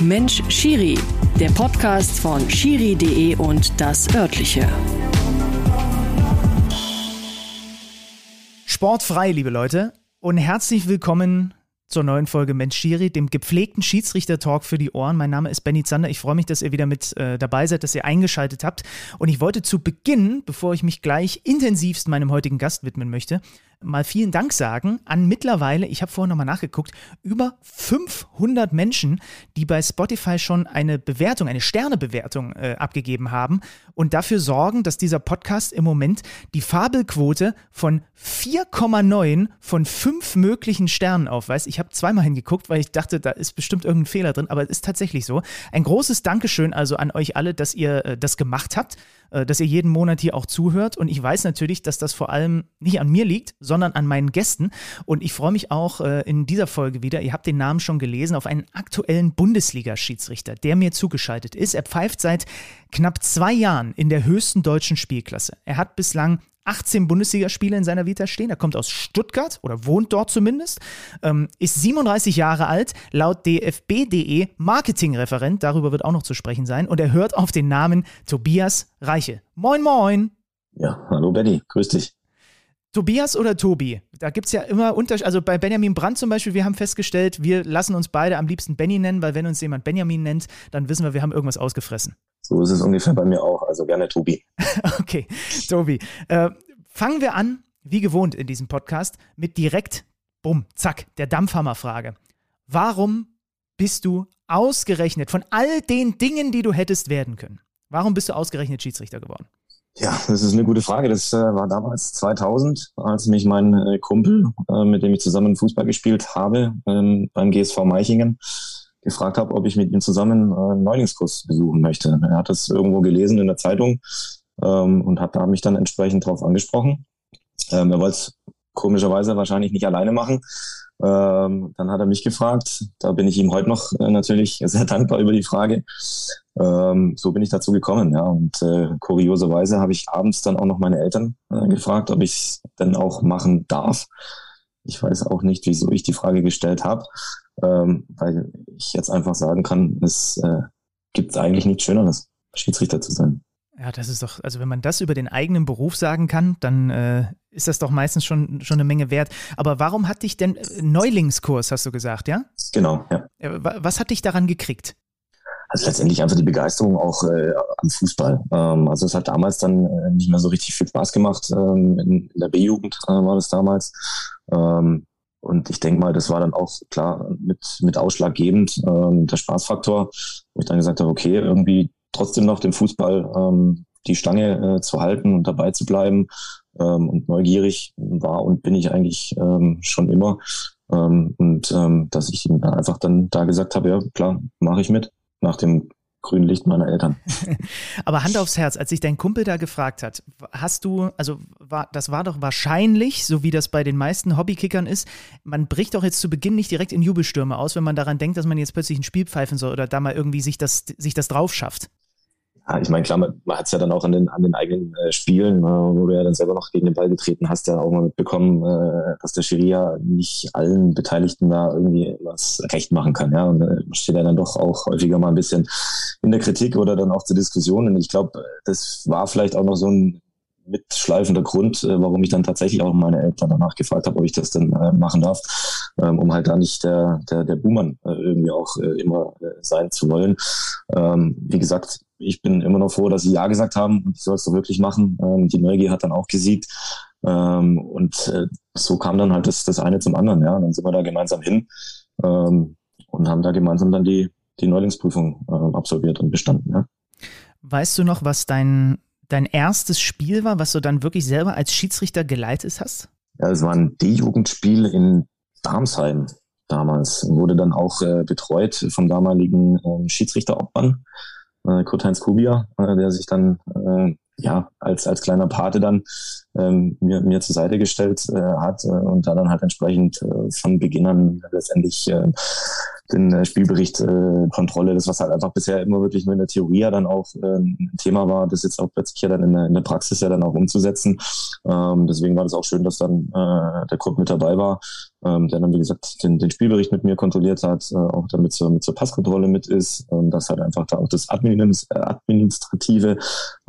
Mensch Schiri, der Podcast von Schiri.de und das örtliche. Sportfrei, liebe Leute, und herzlich willkommen zur neuen Folge Mensch Schiri, dem gepflegten Schiedsrichter-Talk für die Ohren. Mein Name ist Benny Zander. Ich freue mich, dass ihr wieder mit äh, dabei seid, dass ihr eingeschaltet habt. Und ich wollte zu Beginn, bevor ich mich gleich intensivst meinem heutigen Gast widmen möchte, mal vielen Dank sagen an mittlerweile, ich habe vorhin nochmal nachgeguckt, über 500 Menschen, die bei Spotify schon eine Bewertung, eine Sternebewertung äh, abgegeben haben und dafür sorgen, dass dieser Podcast im Moment die Fabelquote von 4,9 von 5 möglichen Sternen aufweist. Ich habe zweimal hingeguckt, weil ich dachte, da ist bestimmt irgendein Fehler drin, aber es ist tatsächlich so. Ein großes Dankeschön also an euch alle, dass ihr äh, das gemacht habt. Äh, dass ihr jeden Monat hier auch zuhört. Und ich weiß natürlich, dass das vor allem nicht an mir liegt, sondern an meinen Gästen. Und ich freue mich auch äh, in dieser Folge wieder, ihr habt den Namen schon gelesen, auf einen aktuellen Bundesliga-Schiedsrichter, der mir zugeschaltet ist. Er pfeift seit knapp zwei Jahren in der höchsten deutschen Spielklasse. Er hat bislang 18 Bundesligaspiele in seiner Vita stehen. Er kommt aus Stuttgart oder wohnt dort zumindest, ähm, ist 37 Jahre alt, laut dfb.de Marketingreferent, darüber wird auch noch zu sprechen sein, und er hört auf den Namen Tobias Reiche. Moin, moin! Ja, hallo Benny, grüß dich. Tobias oder Tobi? Da gibt es ja immer Unterschiede. Also bei Benjamin Brandt zum Beispiel, wir haben festgestellt, wir lassen uns beide am liebsten Benny nennen, weil wenn uns jemand Benjamin nennt, dann wissen wir, wir haben irgendwas ausgefressen. So ist es ungefähr bei mir auch. Also gerne Tobi. okay, Tobi. Äh, fangen wir an, wie gewohnt in diesem Podcast, mit direkt, bumm, zack, der Dampfhammerfrage. Warum bist du ausgerechnet von all den Dingen, die du hättest werden können? Warum bist du ausgerechnet Schiedsrichter geworden? Ja, das ist eine gute Frage. Das äh, war damals 2000, als mich mein äh, Kumpel, äh, mit dem ich zusammen Fußball gespielt habe, ähm, beim GSV Meichingen, gefragt habe, ob ich mit ihm zusammen äh, einen Neulingskurs besuchen möchte. Er hat das irgendwo gelesen in der Zeitung ähm, und hat da mich dann entsprechend drauf angesprochen. Ähm, er wollte es komischerweise wahrscheinlich nicht alleine machen. Ähm, dann hat er mich gefragt. Da bin ich ihm heute noch äh, natürlich sehr dankbar über die Frage. Ähm, so bin ich dazu gekommen, ja. Und äh, kurioserweise habe ich abends dann auch noch meine Eltern äh, gefragt, ob ich es denn auch machen darf. Ich weiß auch nicht, wieso ich die Frage gestellt habe, ähm, weil ich jetzt einfach sagen kann, es äh, gibt eigentlich nichts Schöneres, Schiedsrichter zu sein. Ja, das ist doch, also wenn man das über den eigenen Beruf sagen kann, dann äh, ist das doch meistens schon, schon eine Menge wert. Aber warum hat dich denn äh, Neulingskurs, hast du gesagt, ja? Genau, ja. Äh, was hat dich daran gekriegt? Also letztendlich einfach die Begeisterung auch äh, am Fußball. Ähm, also es hat damals dann äh, nicht mehr so richtig viel Spaß gemacht. Ähm, in, in der B-Jugend äh, war das damals. Ähm, und ich denke mal, das war dann auch klar mit, mit ausschlaggebend ähm, der Spaßfaktor, wo ich dann gesagt habe, okay, irgendwie trotzdem noch dem Fußball ähm, die Stange äh, zu halten und dabei zu bleiben. Ähm, und neugierig war und bin ich eigentlich ähm, schon immer. Ähm, und ähm, dass ich ihm einfach dann da gesagt habe, ja klar, mache ich mit nach dem grünen Licht meiner Eltern. Aber Hand aufs Herz, als sich dein Kumpel da gefragt hat, hast du, also war, das war doch wahrscheinlich, so wie das bei den meisten Hobbykickern ist, man bricht doch jetzt zu Beginn nicht direkt in Jubelstürme aus, wenn man daran denkt, dass man jetzt plötzlich ein Spiel pfeifen soll oder da mal irgendwie sich das, sich das drauf schafft. Ja, ich meine, klar, man, man hat es ja dann auch an den, an den eigenen äh, Spielen, äh, wo du ja dann selber noch gegen den Ball getreten hast, ja auch mal mitbekommen, äh, dass der Schiria nicht allen Beteiligten da irgendwie was recht machen kann. Ja, und äh, steht ja dann doch auch häufiger mal ein bisschen in der Kritik oder dann auch zur Diskussion. Und ich glaube, das war vielleicht auch noch so ein mitschleifender Grund, äh, warum ich dann tatsächlich auch meine Eltern danach gefragt habe, ob ich das denn äh, machen darf, ähm, um halt da nicht der, der, der Buhmann äh, irgendwie auch äh, immer äh, sein zu wollen. Ähm, wie gesagt, ich bin immer noch froh, dass sie Ja gesagt haben und ich soll es doch wirklich machen. Ähm, die Neugier hat dann auch gesiegt. Ähm, und äh, so kam dann halt das, das eine zum anderen. Ja, und dann sind wir da gemeinsam hin ähm, und haben da gemeinsam dann die, die Neulingsprüfung äh, absolviert und bestanden. Ja. Weißt du noch, was dein dein erstes Spiel war, was du dann wirklich selber als Schiedsrichter geleitet hast? Ja, es war ein D-Jugendspiel in Darmsheim damals. Wurde dann auch äh, betreut vom damaligen äh, Schiedsrichter Obmann, äh, Kurt-Heinz Kubia, äh, der sich dann äh, ja, als, als kleiner Pate dann ähm, mir, mir zur Seite gestellt äh, hat äh, und da dann halt entsprechend äh, von Beginn an letztendlich äh, den äh, Spielbericht äh, Kontrolle, das was halt einfach bisher immer wirklich nur in der Theorie ja dann auch äh, ein Thema war, das jetzt auch plötzlich ja dann in der, in der Praxis ja dann auch umzusetzen. Ähm, deswegen war das auch schön, dass dann äh, der Kurt mit dabei war ähm, der dann, wie gesagt, den, den Spielbericht mit mir kontrolliert hat, äh, auch damit zur, mit zur Passkontrolle mit ist, ähm, dass halt einfach da auch das Administrative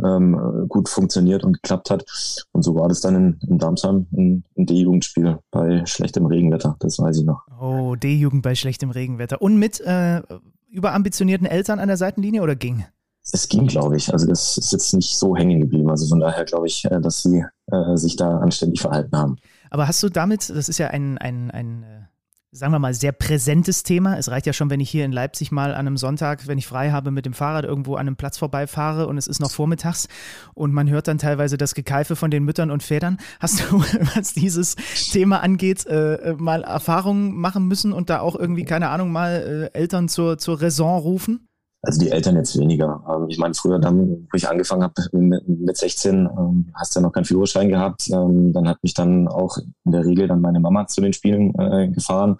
ähm, gut funktioniert und geklappt hat. Und so war das dann in, in ein, ein D-Jugendspiel bei schlechtem Regenwetter, das weiß ich noch. Oh, D-Jugend bei schlechtem Regenwetter. Und mit äh, überambitionierten Eltern an der Seitenlinie oder ging? Es ging, glaube ich. Also das ist jetzt nicht so hängen geblieben. Also von daher glaube ich, äh, dass sie äh, sich da anständig verhalten haben. Aber hast du damit, das ist ja ein, ein, ein äh, sagen wir mal, sehr präsentes Thema. Es reicht ja schon, wenn ich hier in Leipzig mal an einem Sonntag, wenn ich frei habe, mit dem Fahrrad irgendwo an einem Platz vorbeifahre und es ist noch vormittags und man hört dann teilweise das Gekeife von den Müttern und Vätern. Hast du, was dieses Thema angeht, äh, mal Erfahrungen machen müssen und da auch irgendwie, keine Ahnung, mal äh, Eltern zur, zur Raison rufen? Also die Eltern jetzt weniger. Ähm, ich meine, früher dann, wo ich angefangen habe mit 16, ähm, hast du ja noch keinen Führerschein gehabt. Ähm, dann hat mich dann auch in der Regel dann meine Mama zu den Spielen äh, gefahren.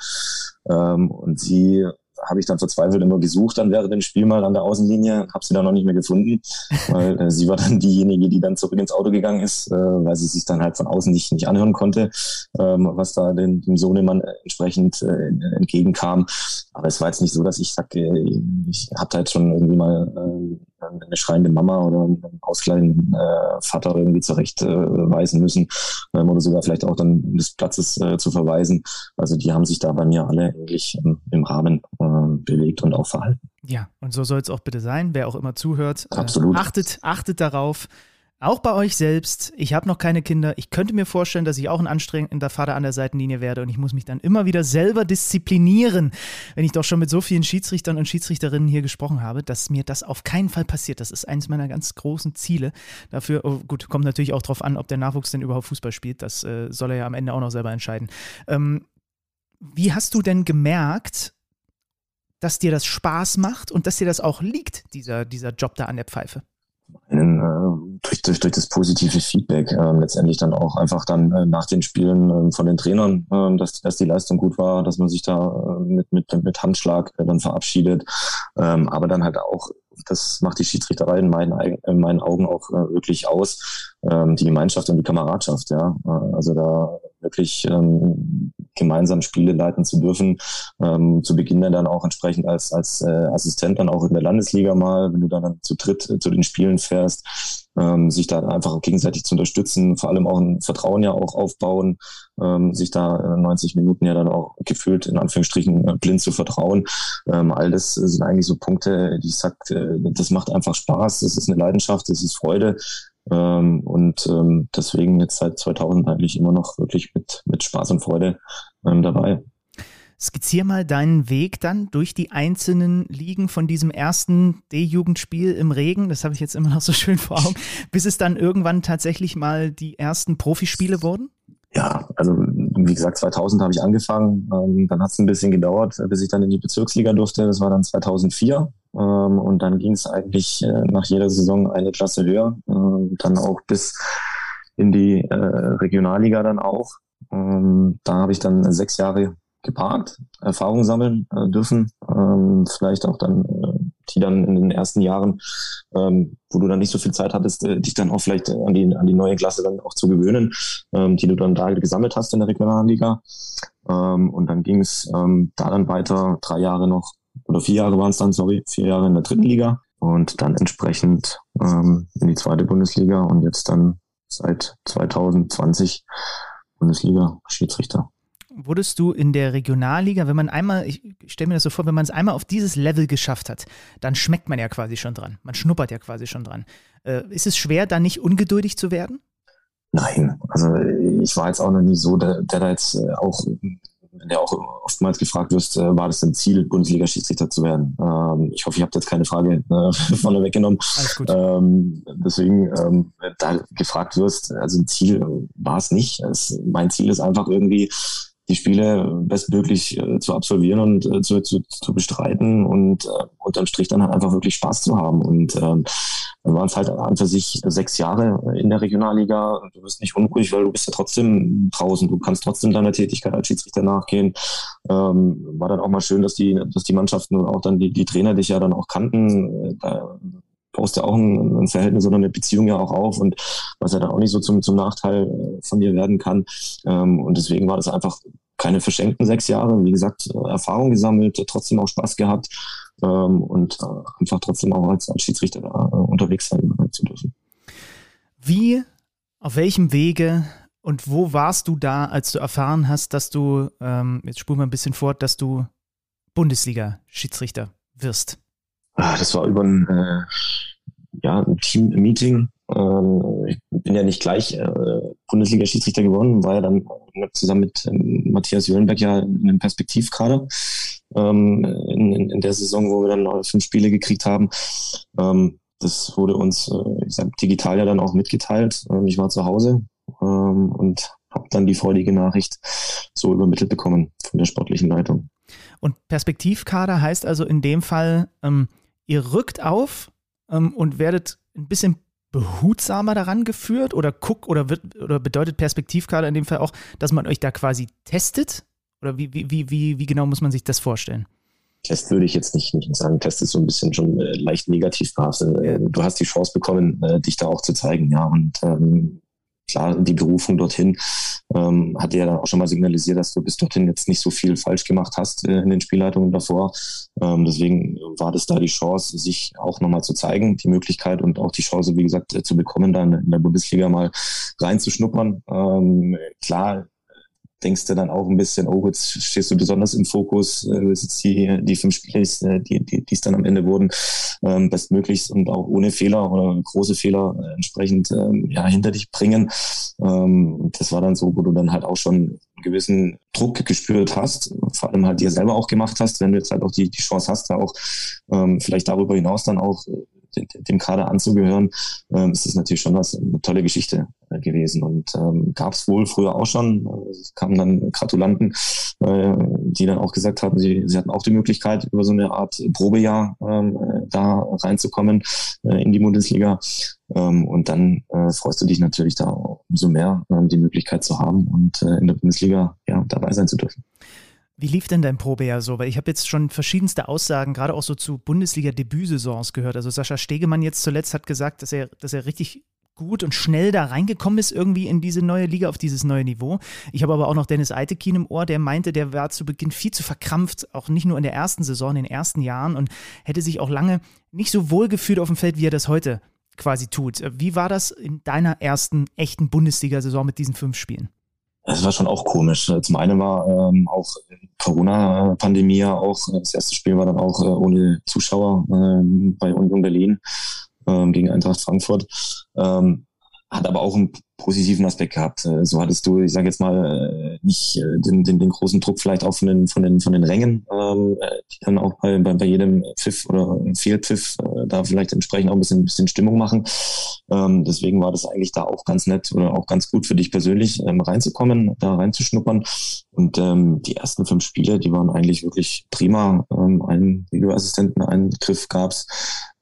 Und sie habe ich dann verzweifelt immer gesucht dann während dem Spiel mal an der Außenlinie, habe sie dann noch nicht mehr gefunden, weil äh, sie war dann diejenige, die dann zurück ins Auto gegangen ist, äh, weil sie sich dann halt von außen nicht, nicht anhören konnte, ähm, was da dem, dem Sohnemann entsprechend äh, entgegenkam. Aber es war jetzt nicht so, dass ich sage, äh, ich habe jetzt schon irgendwie mal äh, eine schreiende Mama oder einen ausgleichenden äh, Vater irgendwie zurechtweisen äh, müssen ähm, oder sogar vielleicht auch dann des Platzes äh, zu verweisen. Also die haben sich da bei mir alle eigentlich ähm, im Rahmen äh, bewegt und auch verhalten. Ja, und so soll es auch bitte sein. Wer auch immer zuhört, äh, achtet, achtet darauf, auch bei euch selbst, ich habe noch keine Kinder. Ich könnte mir vorstellen, dass ich auch ein anstrengender Vater an der Seitenlinie werde und ich muss mich dann immer wieder selber disziplinieren, wenn ich doch schon mit so vielen Schiedsrichtern und Schiedsrichterinnen hier gesprochen habe, dass mir das auf keinen Fall passiert. Das ist eines meiner ganz großen Ziele. Dafür, oh gut, kommt natürlich auch darauf an, ob der Nachwuchs denn überhaupt Fußball spielt. Das äh, soll er ja am Ende auch noch selber entscheiden. Ähm, wie hast du denn gemerkt, dass dir das Spaß macht und dass dir das auch liegt, dieser, dieser Job da an der Pfeife? einen, äh, durch, durch, durch das positive Feedback äh, letztendlich dann auch einfach dann äh, nach den Spielen äh, von den Trainern, äh, dass, dass die Leistung gut war, dass man sich da äh, mit, mit, mit Handschlag äh, dann verabschiedet, ähm, aber dann halt auch, das macht die Schiedsrichterei in meinen, in meinen Augen auch äh, wirklich aus, ähm, die Gemeinschaft und die Kameradschaft, ja. Äh, also da wirklich ähm, gemeinsam Spiele leiten zu dürfen. Ähm, zu Beginn dann auch entsprechend als, als äh, Assistent dann auch in der Landesliga mal, wenn du dann zu dritt äh, zu den Spielen fährst, ähm, sich da einfach gegenseitig zu unterstützen, vor allem auch ein Vertrauen ja auch aufbauen, ähm, sich da 90 Minuten ja dann auch gefühlt in Anführungsstrichen äh, blind zu vertrauen. Ähm, all das sind eigentlich so Punkte, die ich sag, äh, das macht einfach Spaß, das ist eine Leidenschaft, das ist Freude. Ähm, und ähm, deswegen jetzt seit 2000 eigentlich immer noch wirklich mit, mit Spaß und Freude ähm, dabei. Skizzier mal deinen Weg dann durch die einzelnen Ligen von diesem ersten D-Jugendspiel im Regen, das habe ich jetzt immer noch so schön vor Augen, bis es dann irgendwann tatsächlich mal die ersten Profispiele wurden? Ja, also wie gesagt, 2000 habe ich angefangen, ähm, dann hat es ein bisschen gedauert, bis ich dann in die Bezirksliga durfte, das war dann 2004 ähm, und dann ging es eigentlich äh, nach jeder Saison eine Klasse höher, äh, dann auch bis in die äh, Regionalliga dann auch. Ähm, da habe ich dann sechs Jahre geparkt, Erfahrungen sammeln äh, dürfen, ähm, vielleicht auch dann, äh, die dann in den ersten Jahren, ähm, wo du dann nicht so viel Zeit hattest, äh, dich dann auch vielleicht an die, an die neue Klasse dann auch zu gewöhnen, ähm, die du dann da gesammelt hast in der Regionalliga. Ähm, und dann ging es ähm, da dann weiter, drei Jahre noch oder vier Jahre waren es dann, sorry, vier Jahre in der dritten Liga und dann entsprechend ähm, in die zweite Bundesliga und jetzt dann seit 2020 Bundesliga Schiedsrichter. Wurdest du in der Regionalliga, wenn man einmal, ich stelle mir das so vor, wenn man es einmal auf dieses Level geschafft hat, dann schmeckt man ja quasi schon dran. Man schnuppert ja quasi schon dran. Äh, ist es schwer, da nicht ungeduldig zu werden? Nein, also ich war jetzt auch noch nie so, der, der da jetzt äh, auch der auch oftmals gefragt wirst, äh, war das dein Ziel, Bundesliga-Schiedsrichter zu werden? Ähm, ich hoffe, ich habe jetzt keine Frage äh, vorne weggenommen. Ähm, deswegen, ähm, da gefragt wirst, also ein Ziel war es nicht. Es, mein Ziel ist einfach irgendwie, die Spiele bestmöglich äh, zu absolvieren und äh, zu, zu, zu bestreiten und äh, unterm Strich dann halt einfach wirklich Spaß zu haben. Und ähm, dann waren es halt an für sich sechs Jahre in der Regionalliga. Du bist nicht unruhig, weil du bist ja trotzdem draußen. Du kannst trotzdem deiner Tätigkeit als Schiedsrichter nachgehen. Ähm, war dann auch mal schön, dass die, dass die Mannschaften und auch dann die, die Trainer dich ja dann auch kannten. Da ja auch ein, ein Verhältnis oder eine Beziehung ja auch auf und was ja dann auch nicht so zum, zum Nachteil von dir werden kann. Ähm, und deswegen war das einfach keine verschenkten sechs Jahre. Wie gesagt, Erfahrung gesammelt, trotzdem auch Spaß gehabt ähm, und äh, einfach trotzdem auch als, als Schiedsrichter äh, unterwegs sein zu dürfen. Wie, auf welchem Wege und wo warst du da, als du erfahren hast, dass du, ähm, jetzt spulen wir ein bisschen fort, dass du Bundesliga-Schiedsrichter wirst? Ah, das war über ein, äh, ja, ein Team-Meeting. Ähm, ich bin ja nicht gleich äh, Bundesliga-Schiedsrichter geworden, war ja dann zusammen mit ähm, Matthias Jölenberg ja in einem Perspektivkader ähm, in, in, der Saison, wo wir dann fünf Spiele gekriegt haben. Ähm, das wurde uns äh, ich sag, digital ja dann auch mitgeteilt. Ähm, ich war zu Hause ähm, und habe dann die freudige Nachricht so übermittelt bekommen von der sportlichen Leitung. Und Perspektivkader heißt also in dem Fall, ähm, ihr rückt auf ähm, und werdet ein bisschen behutsamer daran geführt oder guckt oder wird oder bedeutet Perspektivkader in dem Fall auch, dass man euch da quasi testet? Oder wie, wie, wie, wie, wie genau muss man sich das vorstellen? Test würde ich jetzt nicht, nicht sagen. Test ist so ein bisschen schon äh, leicht negativ behaftet. Äh, du hast die Chance bekommen, äh, dich da auch zu zeigen, ja. Und ähm, klar, die Berufung dorthin ähm, hat ja dann auch schon mal signalisiert, dass du bis dorthin jetzt nicht so viel falsch gemacht hast äh, in den Spielleitungen davor. Ähm, deswegen war das da die Chance, sich auch nochmal zu zeigen, die Möglichkeit und auch die Chance, wie gesagt, äh, zu bekommen, dann in der Bundesliga mal reinzuschnuppern. Ähm, klar, denkst du dann auch ein bisschen, oh, jetzt stehst du besonders im Fokus, äh, jetzt die, die fünf Spiele, äh, die, die, die es dann am Ende wurden, ähm, bestmöglichst und auch ohne Fehler oder große Fehler äh, entsprechend ähm, ja, hinter dich bringen. Ähm, das war dann so, wo du dann halt auch schon einen gewissen Druck gespürt hast, vor allem halt dir selber auch gemacht hast, wenn du jetzt halt auch die, die Chance hast, da auch ähm, vielleicht darüber hinaus dann auch äh, dem Kader anzugehören, ähm, ist das natürlich schon was, eine tolle Geschichte äh, gewesen. Und ähm, gab es wohl früher auch schon. Es kamen dann Gratulanten, äh, die dann auch gesagt haben, sie, sie hatten auch die Möglichkeit, über so eine Art Probejahr ähm, da reinzukommen äh, in die Bundesliga. Ähm, und dann äh, freust du dich natürlich da umso mehr, ähm, die Möglichkeit zu haben und äh, in der Bundesliga ja, dabei sein zu dürfen. Wie lief denn dein Probejahr so? Weil ich habe jetzt schon verschiedenste Aussagen, gerade auch so zu Bundesliga-Debütsaisons gehört. Also Sascha Stegemann jetzt zuletzt hat gesagt, dass er, dass er richtig gut und schnell da reingekommen ist, irgendwie in diese neue Liga, auf dieses neue Niveau. Ich habe aber auch noch Dennis Eitekin im Ohr, der meinte, der war zu Beginn viel zu verkrampft, auch nicht nur in der ersten Saison, in den ersten Jahren und hätte sich auch lange nicht so wohl gefühlt auf dem Feld, wie er das heute quasi tut. Wie war das in deiner ersten echten Bundesliga-Saison mit diesen fünf Spielen? Das war schon auch komisch. Zum einen war ähm, auch Corona-Pandemie auch, das erste Spiel war dann auch äh, ohne Zuschauer ähm, bei Union Berlin ähm, gegen Eintracht Frankfurt. Ähm, hat aber auch einen positiven Aspekt gehabt. Äh, so hattest du, ich sage jetzt mal, äh, nicht äh, den, den, den großen Druck vielleicht auch von den von den von den Rängen, ähm, die dann auch bei, bei, bei jedem Pfiff oder Fehlpfiff äh, da vielleicht entsprechend auch ein bisschen, ein bisschen Stimmung machen. Ähm, deswegen war das eigentlich da auch ganz nett oder auch ganz gut für dich persönlich ähm, reinzukommen, da reinzuschnuppern. Und ähm, die ersten fünf Spiele, die waren eigentlich wirklich prima. Ähm, einen Videoassistenten, einen Griff gab's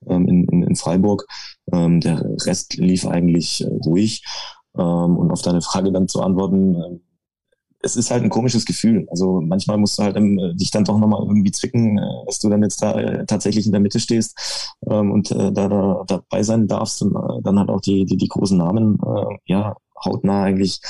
ähm, in, in, in Freiburg. Ähm, der Rest lief eigentlich äh, ruhig. Ähm, und auf deine Frage dann zu antworten, äh, es ist halt ein komisches Gefühl. Also manchmal musst du halt ähm, dich dann doch nochmal irgendwie zwicken, äh, dass du dann jetzt da äh, tatsächlich in der Mitte stehst ähm, und äh, da, da dabei sein darfst und äh, dann halt auch die, die, die großen Namen äh, ja hautnah eigentlich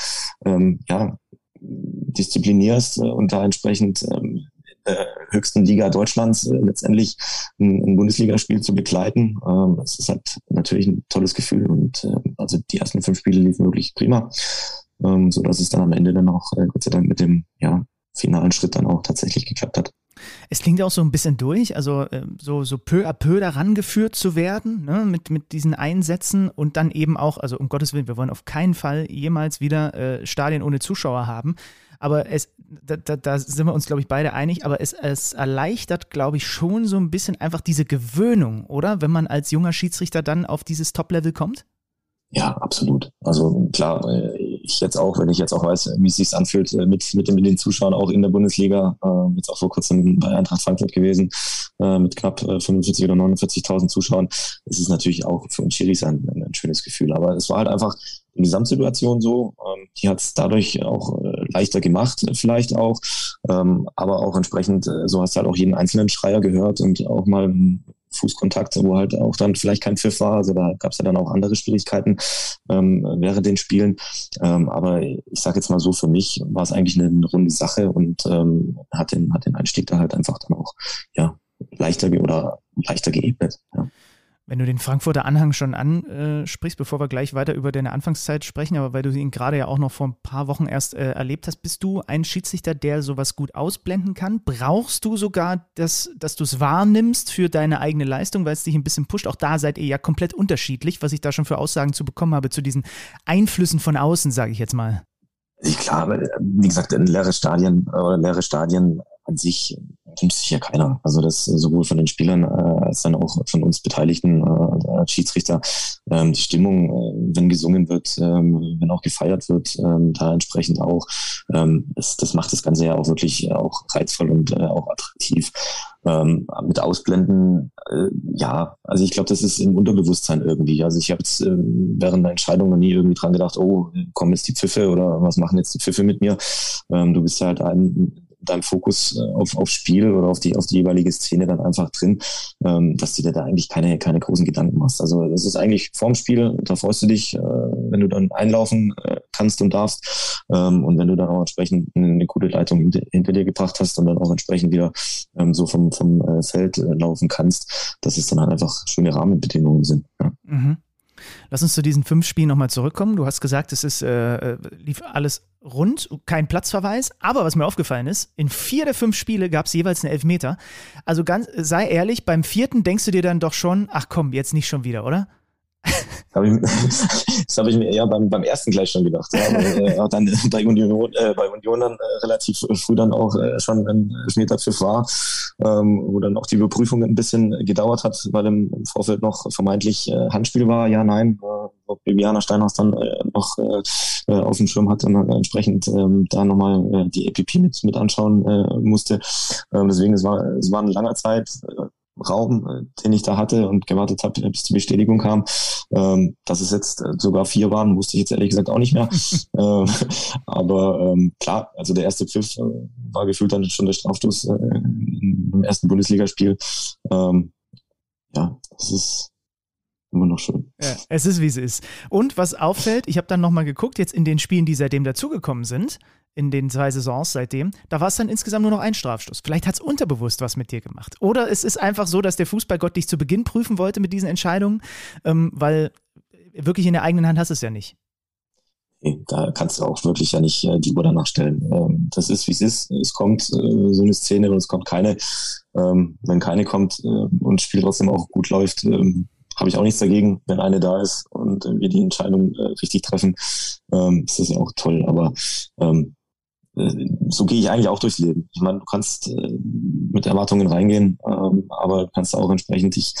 ähm, ja disziplinierst äh, und da entsprechend ähm, der höchsten Liga Deutschlands äh, letztendlich ein, ein Bundesligaspiel zu begleiten. Ähm, das ist halt natürlich ein tolles Gefühl und äh, also die ersten fünf Spiele liefen wirklich prima, ähm, so dass es dann am Ende dann auch äh, Gott sei Dank mit dem ja, finalen Schritt dann auch tatsächlich geklappt hat. Es klingt auch so ein bisschen durch, also äh, so, so peu à peu daran geführt zu werden, ne, mit, mit diesen Einsätzen und dann eben auch, also um Gottes Willen, wir wollen auf keinen Fall jemals wieder äh, Stadien ohne Zuschauer haben. Aber es, da, da, da sind wir uns, glaube ich, beide einig, aber es, es erleichtert, glaube ich, schon so ein bisschen einfach diese Gewöhnung, oder? Wenn man als junger Schiedsrichter dann auf dieses Top-Level kommt? Ja, absolut. Also klar, äh, ich jetzt auch, wenn ich jetzt auch weiß, wie es sich anfühlt äh, mit, mit, den, Zuschauern auch in der Bundesliga, äh, jetzt auch vor kurzem bei Eintracht Frankfurt gewesen, mit knapp 45 oder 49.000 Zuschauern, das ist natürlich auch für uns Schiris ein, ein schönes Gefühl. Aber es war halt einfach die Gesamtsituation so. Ähm, die hat es dadurch auch leichter gemacht, vielleicht auch. Ähm, aber auch entsprechend, so hast du halt auch jeden einzelnen Schreier gehört und auch mal Fußkontakt, wo halt auch dann vielleicht kein Pfiff war. Also da gab es ja dann auch andere Schwierigkeiten ähm, während den Spielen. Ähm, aber ich sage jetzt mal so, für mich war es eigentlich eine, eine runde Sache und ähm, hat, den, hat den Einstieg da halt einfach dann auch ja, leichter oder leichter geebnet. Ja. Wenn du den Frankfurter Anhang schon ansprichst, bevor wir gleich weiter über deine Anfangszeit sprechen, aber weil du ihn gerade ja auch noch vor ein paar Wochen erst äh, erlebt hast, bist du ein Schiedsrichter, der sowas gut ausblenden kann? Brauchst du sogar, das, dass du es wahrnimmst für deine eigene Leistung, weil es dich ein bisschen pusht? Auch da seid ihr ja komplett unterschiedlich, was ich da schon für Aussagen zu bekommen habe, zu diesen Einflüssen von außen, sage ich jetzt mal. Klar, wie gesagt, leere Stadien oder leere Stadien an sich nimmt sich ja keiner. Also das sowohl von den Spielern äh, als dann auch von uns Beteiligten, äh, Schiedsrichter, ähm, die Stimmung, äh, wenn gesungen wird, ähm, wenn auch gefeiert wird, ähm, da entsprechend auch. Ähm, das, das macht das Ganze ja auch wirklich auch reizvoll und äh, auch attraktiv. Ähm, mit Ausblenden, äh, ja, also ich glaube, das ist im Unterbewusstsein irgendwie. Also ich habe jetzt äh, während der Entscheidung noch nie irgendwie dran gedacht, oh, kommen jetzt die Pfiffe oder was machen jetzt die Pfiffe mit mir? Ähm, du bist halt ein deinem Fokus äh, auf, auf Spiel oder auf die, auf die jeweilige Szene dann einfach drin, ähm, dass du dir da eigentlich keine, keine großen Gedanken machst. Also das ist eigentlich vorm Spiel, da freust du dich, äh, wenn du dann einlaufen äh, kannst und darfst. Ähm, und wenn du dann auch entsprechend eine gute Leitung hinter, hinter dir gebracht hast und dann auch entsprechend wieder ähm, so vom, vom äh, Feld äh, laufen kannst, dass es dann halt einfach schöne Rahmenbedingungen sind. Ja. Mhm. Lass uns zu diesen fünf Spielen nochmal zurückkommen. Du hast gesagt, es ist, äh, äh, lief alles rund, kein Platzverweis. Aber was mir aufgefallen ist, in vier der fünf Spiele gab es jeweils einen Elfmeter. Also ganz, sei ehrlich, beim vierten denkst du dir dann doch schon, ach komm, jetzt nicht schon wieder, oder? Hab ich, das habe ich mir eher beim, beim ersten gleich schon gedacht. Ja, weil, äh, dann bei Union, äh, bei Union dann äh, relativ früh dann auch äh, schon ein Elfmeterpfiff war, ähm, wo dann auch die Überprüfung ein bisschen gedauert hat, weil im, Vorfeld noch vermeintlich äh, Handspiel war. Ja, nein, äh, wo Bibiana Steinhaus dann äh, noch äh, äh auf dem Schirm hat und dann entsprechend ähm, da nochmal äh, die EPP mit, mit anschauen äh, musste. Ähm, deswegen, es war, es war eine lange Zeit, äh, Raum, äh, den ich da hatte und gewartet habe, bis die Bestätigung kam. Ähm, dass es jetzt äh, sogar vier waren, wusste ich jetzt ehrlich gesagt auch nicht mehr. ähm, aber ähm, klar, also der erste Pfiff äh, war gefühlt dann schon der Strafstoß äh, im ersten Bundesligaspiel. Ähm, ja, das ist immer noch schön. Ja, es ist, wie es ist. Und was auffällt, ich habe dann nochmal geguckt, jetzt in den Spielen, die seitdem dazugekommen sind, in den zwei Saisons seitdem, da war es dann insgesamt nur noch ein Strafstoß. Vielleicht hat es unterbewusst was mit dir gemacht. Oder es ist einfach so, dass der Fußballgott dich zu Beginn prüfen wollte mit diesen Entscheidungen, ähm, weil wirklich in der eigenen Hand hast du es ja nicht. Da kannst du auch wirklich ja nicht äh, die Uhr danach stellen. Ähm, das ist, wie es ist. Es kommt äh, so eine Szene und es kommt keine. Ähm, wenn keine kommt äh, und das Spiel trotzdem auch gut läuft, ähm, habe ich auch nichts dagegen, wenn eine da ist und wir die Entscheidung äh, richtig treffen. Ähm, ist das ja auch toll. Aber ähm, äh, so gehe ich eigentlich auch durchs Leben. Ich meine, du kannst äh, mit Erwartungen reingehen, ähm, aber kannst auch entsprechend dich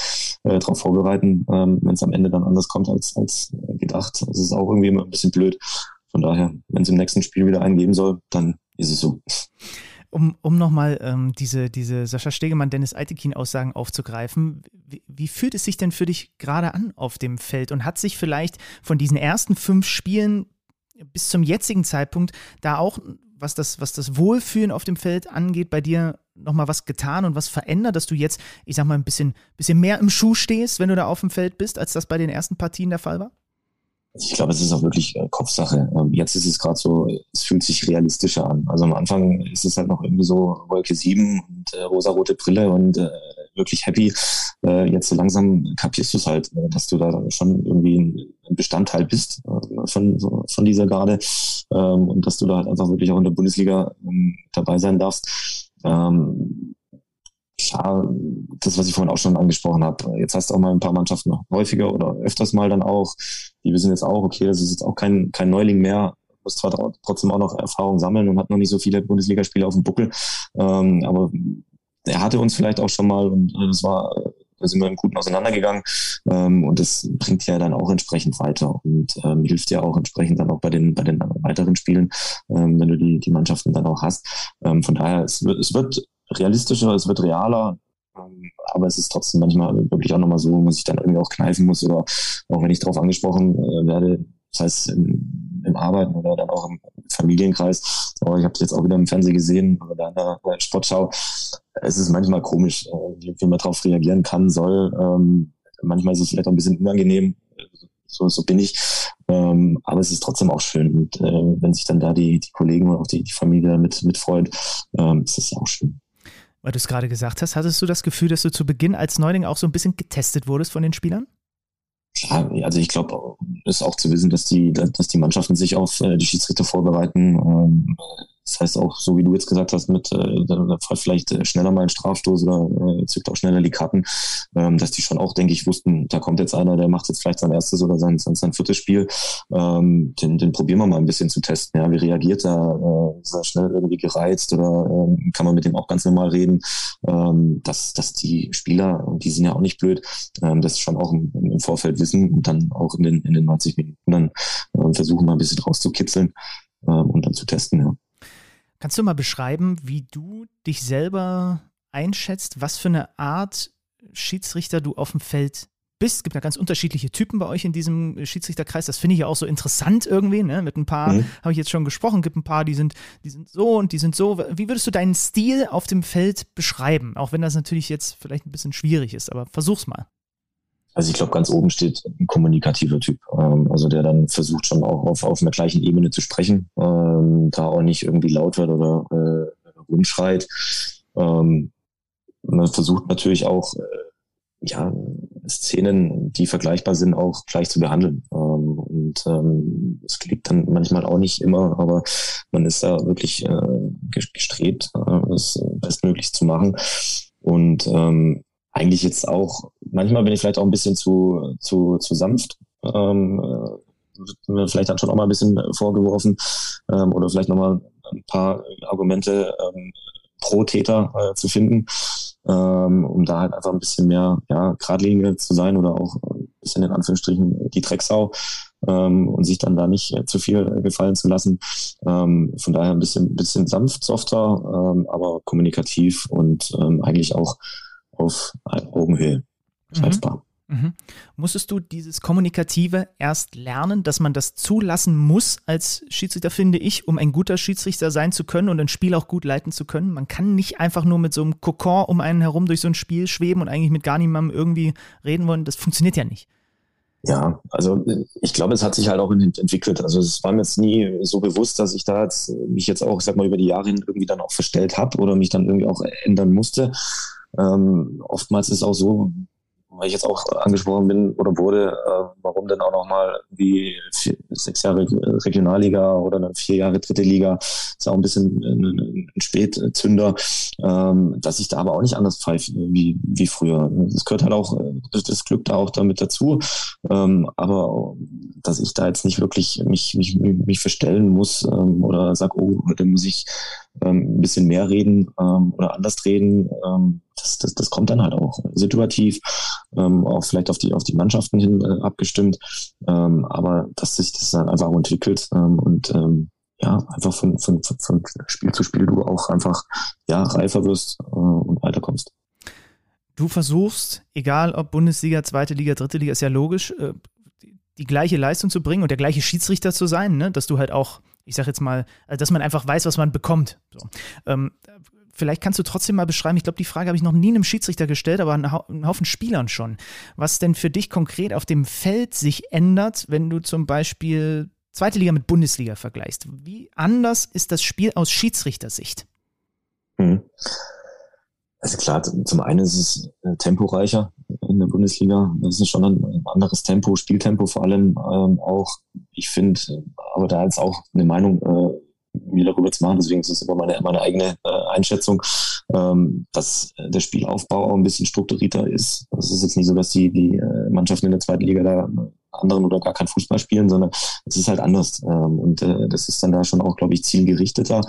äh, darauf vorbereiten, ähm, wenn es am Ende dann anders kommt als, als gedacht. Das ist auch irgendwie immer ein bisschen blöd. Von daher, wenn es im nächsten Spiel wieder einen geben soll, dann ist es so. Um, um nochmal ähm, diese, diese Sascha Stegemann, Dennis Eitekin-Aussagen aufzugreifen, wie, wie fühlt es sich denn für dich gerade an auf dem Feld? Und hat sich vielleicht von diesen ersten fünf Spielen bis zum jetzigen Zeitpunkt da auch was das, was das Wohlfühlen auf dem Feld angeht, bei dir nochmal was getan und was verändert, dass du jetzt, ich sag mal, ein bisschen, bisschen mehr im Schuh stehst, wenn du da auf dem Feld bist, als das bei den ersten Partien der Fall war? Ich glaube, es ist auch wirklich äh, Kopfsache. Ähm, jetzt ist es gerade so, es fühlt sich realistischer an. Also am Anfang ist es halt noch irgendwie so Wolke 7 und äh, rosarote Brille und äh, wirklich happy. Äh, jetzt so langsam kapierst du es halt, äh, dass du da schon irgendwie ein Bestandteil bist äh, von, von dieser Garde ähm, und dass du da halt einfach wirklich auch in der Bundesliga ähm, dabei sein darfst. Ähm, das, was ich vorhin auch schon angesprochen habe. Jetzt hast du auch mal ein paar Mannschaften häufiger oder öfters mal dann auch. Die wissen jetzt auch, okay, das ist jetzt auch kein, kein Neuling mehr, muss zwar trotzdem auch noch Erfahrung sammeln und hat noch nicht so viele Bundesligaspiele auf dem Buckel, ähm, aber er hatte uns vielleicht auch schon mal und äh, das war, da sind wir im Guten auseinandergegangen ähm, und das bringt ja dann auch entsprechend weiter und ähm, hilft ja auch entsprechend dann auch bei den bei den weiteren Spielen, ähm, wenn du die die Mannschaften dann auch hast. Ähm, von daher es wird es wird realistischer, es wird realer, ähm, aber es ist trotzdem manchmal wirklich auch nochmal so, wo man sich dann irgendwie auch kneifen muss oder auch wenn ich darauf angesprochen äh, werde, das heißt im Arbeiten oder dann auch im Familienkreis. Aber ich habe es jetzt auch wieder im Fernsehen gesehen oder in der, Sportschau. Es ist manchmal komisch, wie, wie man darauf reagieren kann, soll. Ähm, manchmal ist es vielleicht auch ein bisschen unangenehm. So, so bin ich. Ähm, aber es ist trotzdem auch schön. Und äh, wenn sich dann da die, die Kollegen und auch die, die Familie mit, mit freut, ähm, ist es auch schön. Weil du es gerade gesagt hast, hattest du das Gefühl, dass du zu Beginn als Neuling auch so ein bisschen getestet wurdest von den Spielern? Ja, also ich glaube, ist auch zu wissen, dass die, dass die Mannschaften sich auf äh, die Schiedsrichter vorbereiten. Das heißt auch, so wie du jetzt gesagt hast, mit äh, vielleicht äh, schneller mal ein Strafstoß oder äh, zückt auch schneller die Karten, ähm, dass die schon auch, denke ich, wussten, da kommt jetzt einer, der macht jetzt vielleicht sein erstes oder sein, sein, sein viertes Spiel. Ähm, den, den probieren wir mal ein bisschen zu testen. Ja, wie reagiert er? Äh, ist er schnell irgendwie gereizt oder ähm, kann man mit dem auch ganz normal reden? Ähm, dass, dass die Spieler, und die sind ja auch nicht blöd, ähm, das schon auch im, im Vorfeld wissen und dann auch in den, in den 90 Minuten dann äh, versuchen, mal ein bisschen rauszukitzeln äh, und dann zu testen, ja. Kannst du mal beschreiben, wie du dich selber einschätzt, was für eine Art Schiedsrichter du auf dem Feld bist? Es gibt ja ganz unterschiedliche Typen bei euch in diesem Schiedsrichterkreis. Das finde ich ja auch so interessant irgendwie. Ne? Mit ein paar mhm. habe ich jetzt schon gesprochen. Es gibt ein paar, die sind, die sind so und die sind so. Wie würdest du deinen Stil auf dem Feld beschreiben? Auch wenn das natürlich jetzt vielleicht ein bisschen schwierig ist, aber versuch's mal. Also ich glaube, ganz oben steht ein kommunikativer Typ, ähm, also der dann versucht schon auch auf, auf einer gleichen Ebene zu sprechen, ähm, da auch nicht irgendwie laut wird oder äh, rumschreit. Ähm, man versucht natürlich auch, äh, ja, Szenen, die vergleichbar sind, auch gleich zu behandeln. Ähm, und ähm, es klingt dann manchmal auch nicht immer, aber man ist da wirklich äh, gestrebt, äh, das bestmöglich zu machen. Und ähm, eigentlich jetzt auch, manchmal bin ich vielleicht auch ein bisschen zu, zu, zu sanft. Ähm, äh, vielleicht dann schon auch mal ein bisschen vorgeworfen ähm, oder vielleicht nochmal ein paar Argumente ähm, pro Täter äh, zu finden, ähm, um da halt einfach ein bisschen mehr ja, geradliniger zu sein oder auch ein bisschen in Anführungsstrichen die Drecksau ähm, und sich dann da nicht äh, zu viel gefallen zu lassen. Ähm, von daher ein bisschen, bisschen sanft, softer, ähm, aber kommunikativ und ähm, eigentlich auch auf Augenhöhe schätzbar. Mhm. Mhm. Musstest du dieses Kommunikative erst lernen, dass man das zulassen muss als Schiedsrichter, finde ich, um ein guter Schiedsrichter sein zu können und ein Spiel auch gut leiten zu können? Man kann nicht einfach nur mit so einem Kokon um einen herum durch so ein Spiel schweben und eigentlich mit gar niemandem irgendwie reden wollen. Das funktioniert ja nicht. Ja, also ich glaube, es hat sich halt auch entwickelt. Also es war mir jetzt nie so bewusst, dass ich da jetzt mich jetzt auch, ich sag mal, über die Jahre hin irgendwie dann auch verstellt habe oder mich dann irgendwie auch ändern musste. Ähm, oftmals ist es auch so, weil ich jetzt auch angesprochen bin oder wurde, äh, warum denn auch nochmal wie vier, sechs Jahre Regionalliga oder dann vier Jahre dritte Liga, ist auch ein bisschen ein, ein Spätzünder, ähm, dass ich da aber auch nicht anders pfeife wie, wie früher. Das gehört halt auch, das Glück da auch damit dazu, ähm, aber dass ich da jetzt nicht wirklich mich, mich, mich verstellen muss ähm, oder sag, oh, heute muss ich ähm, ein bisschen mehr reden ähm, oder anders reden, ähm, das, das, das kommt dann halt auch situativ, ähm, auch vielleicht auf die, auf die Mannschaften hin äh, abgestimmt, ähm, aber dass sich das dann einfach entwickelt ähm, und ähm, ja, einfach von, von, von, von Spiel zu Spiel du auch einfach ja, reifer wirst äh, und weiterkommst. Du versuchst, egal ob Bundesliga, zweite Liga, dritte Liga, ist ja logisch, äh, die gleiche Leistung zu bringen und der gleiche Schiedsrichter zu sein, ne? dass du halt auch, ich sag jetzt mal, äh, dass man einfach weiß, was man bekommt. So. Ähm, vielleicht kannst du trotzdem mal beschreiben, ich glaube, die Frage habe ich noch nie einem Schiedsrichter gestellt, aber einen Haufen Spielern schon, was denn für dich konkret auf dem Feld sich ändert, wenn du zum Beispiel zweite Liga mit Bundesliga vergleichst. Wie anders ist das Spiel aus Schiedsrichtersicht? Hm. Also klar, zum einen ist es äh, temporeicher in der Bundesliga. Das ist schon ein anderes Tempo, Spieltempo vor allem ähm, auch. Ich finde, aber da jetzt auch eine Meinung äh, mir darüber zu machen, deswegen ist es immer meine, meine eigene äh, Einschätzung, ähm, dass der Spielaufbau auch ein bisschen strukturierter ist. Es ist jetzt nicht so, dass die, die äh, Mannschaften in der zweiten Liga da anderen oder gar kein Fußball spielen, sondern es ist halt anders. Ähm, und äh, das ist dann da schon auch, glaube ich, zielgerichteter.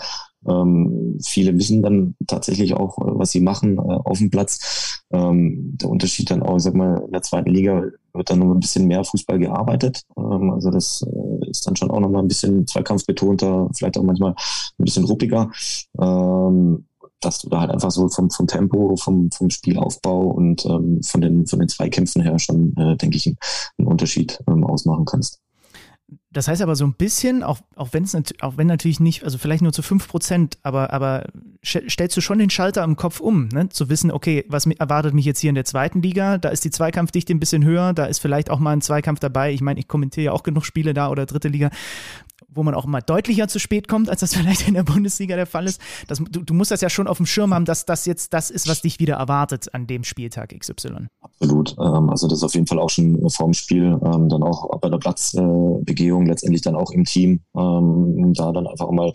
Ähm, viele wissen dann tatsächlich auch, äh, was sie machen äh, auf dem Platz. Ähm, der Unterschied dann auch, ich sag mal, in der zweiten Liga wird dann noch ein bisschen mehr Fußball gearbeitet. Ähm, also das äh, ist dann schon auch noch mal ein bisschen zweikampfbetonter, vielleicht auch manchmal ein bisschen ruppiger. Ähm, dass du da halt einfach so vom, vom Tempo, vom, vom Spielaufbau und ähm, von, den, von den Zweikämpfen her schon, äh, denke ich, einen, Unterschied ähm, ausmachen kannst. Das heißt aber so ein bisschen, auch, auch, wenn's, auch wenn natürlich nicht, also vielleicht nur zu 5 Prozent, aber, aber stellst du schon den Schalter im Kopf um, ne? zu wissen, okay, was erwartet mich jetzt hier in der zweiten Liga? Da ist die Zweikampfdichte ein bisschen höher, da ist vielleicht auch mal ein Zweikampf dabei. Ich meine, ich kommentiere ja auch genug Spiele da oder dritte Liga wo man auch immer deutlicher zu spät kommt, als das vielleicht in der Bundesliga der Fall ist. Das, du, du, musst das ja schon auf dem Schirm haben, dass das jetzt das ist, was dich wieder erwartet an dem Spieltag XY. Absolut. Ähm, also das ist auf jeden Fall auch schon vorm Spiel, ähm, dann auch bei der Platzbegehung, letztendlich dann auch im Team, ähm, da dann einfach mal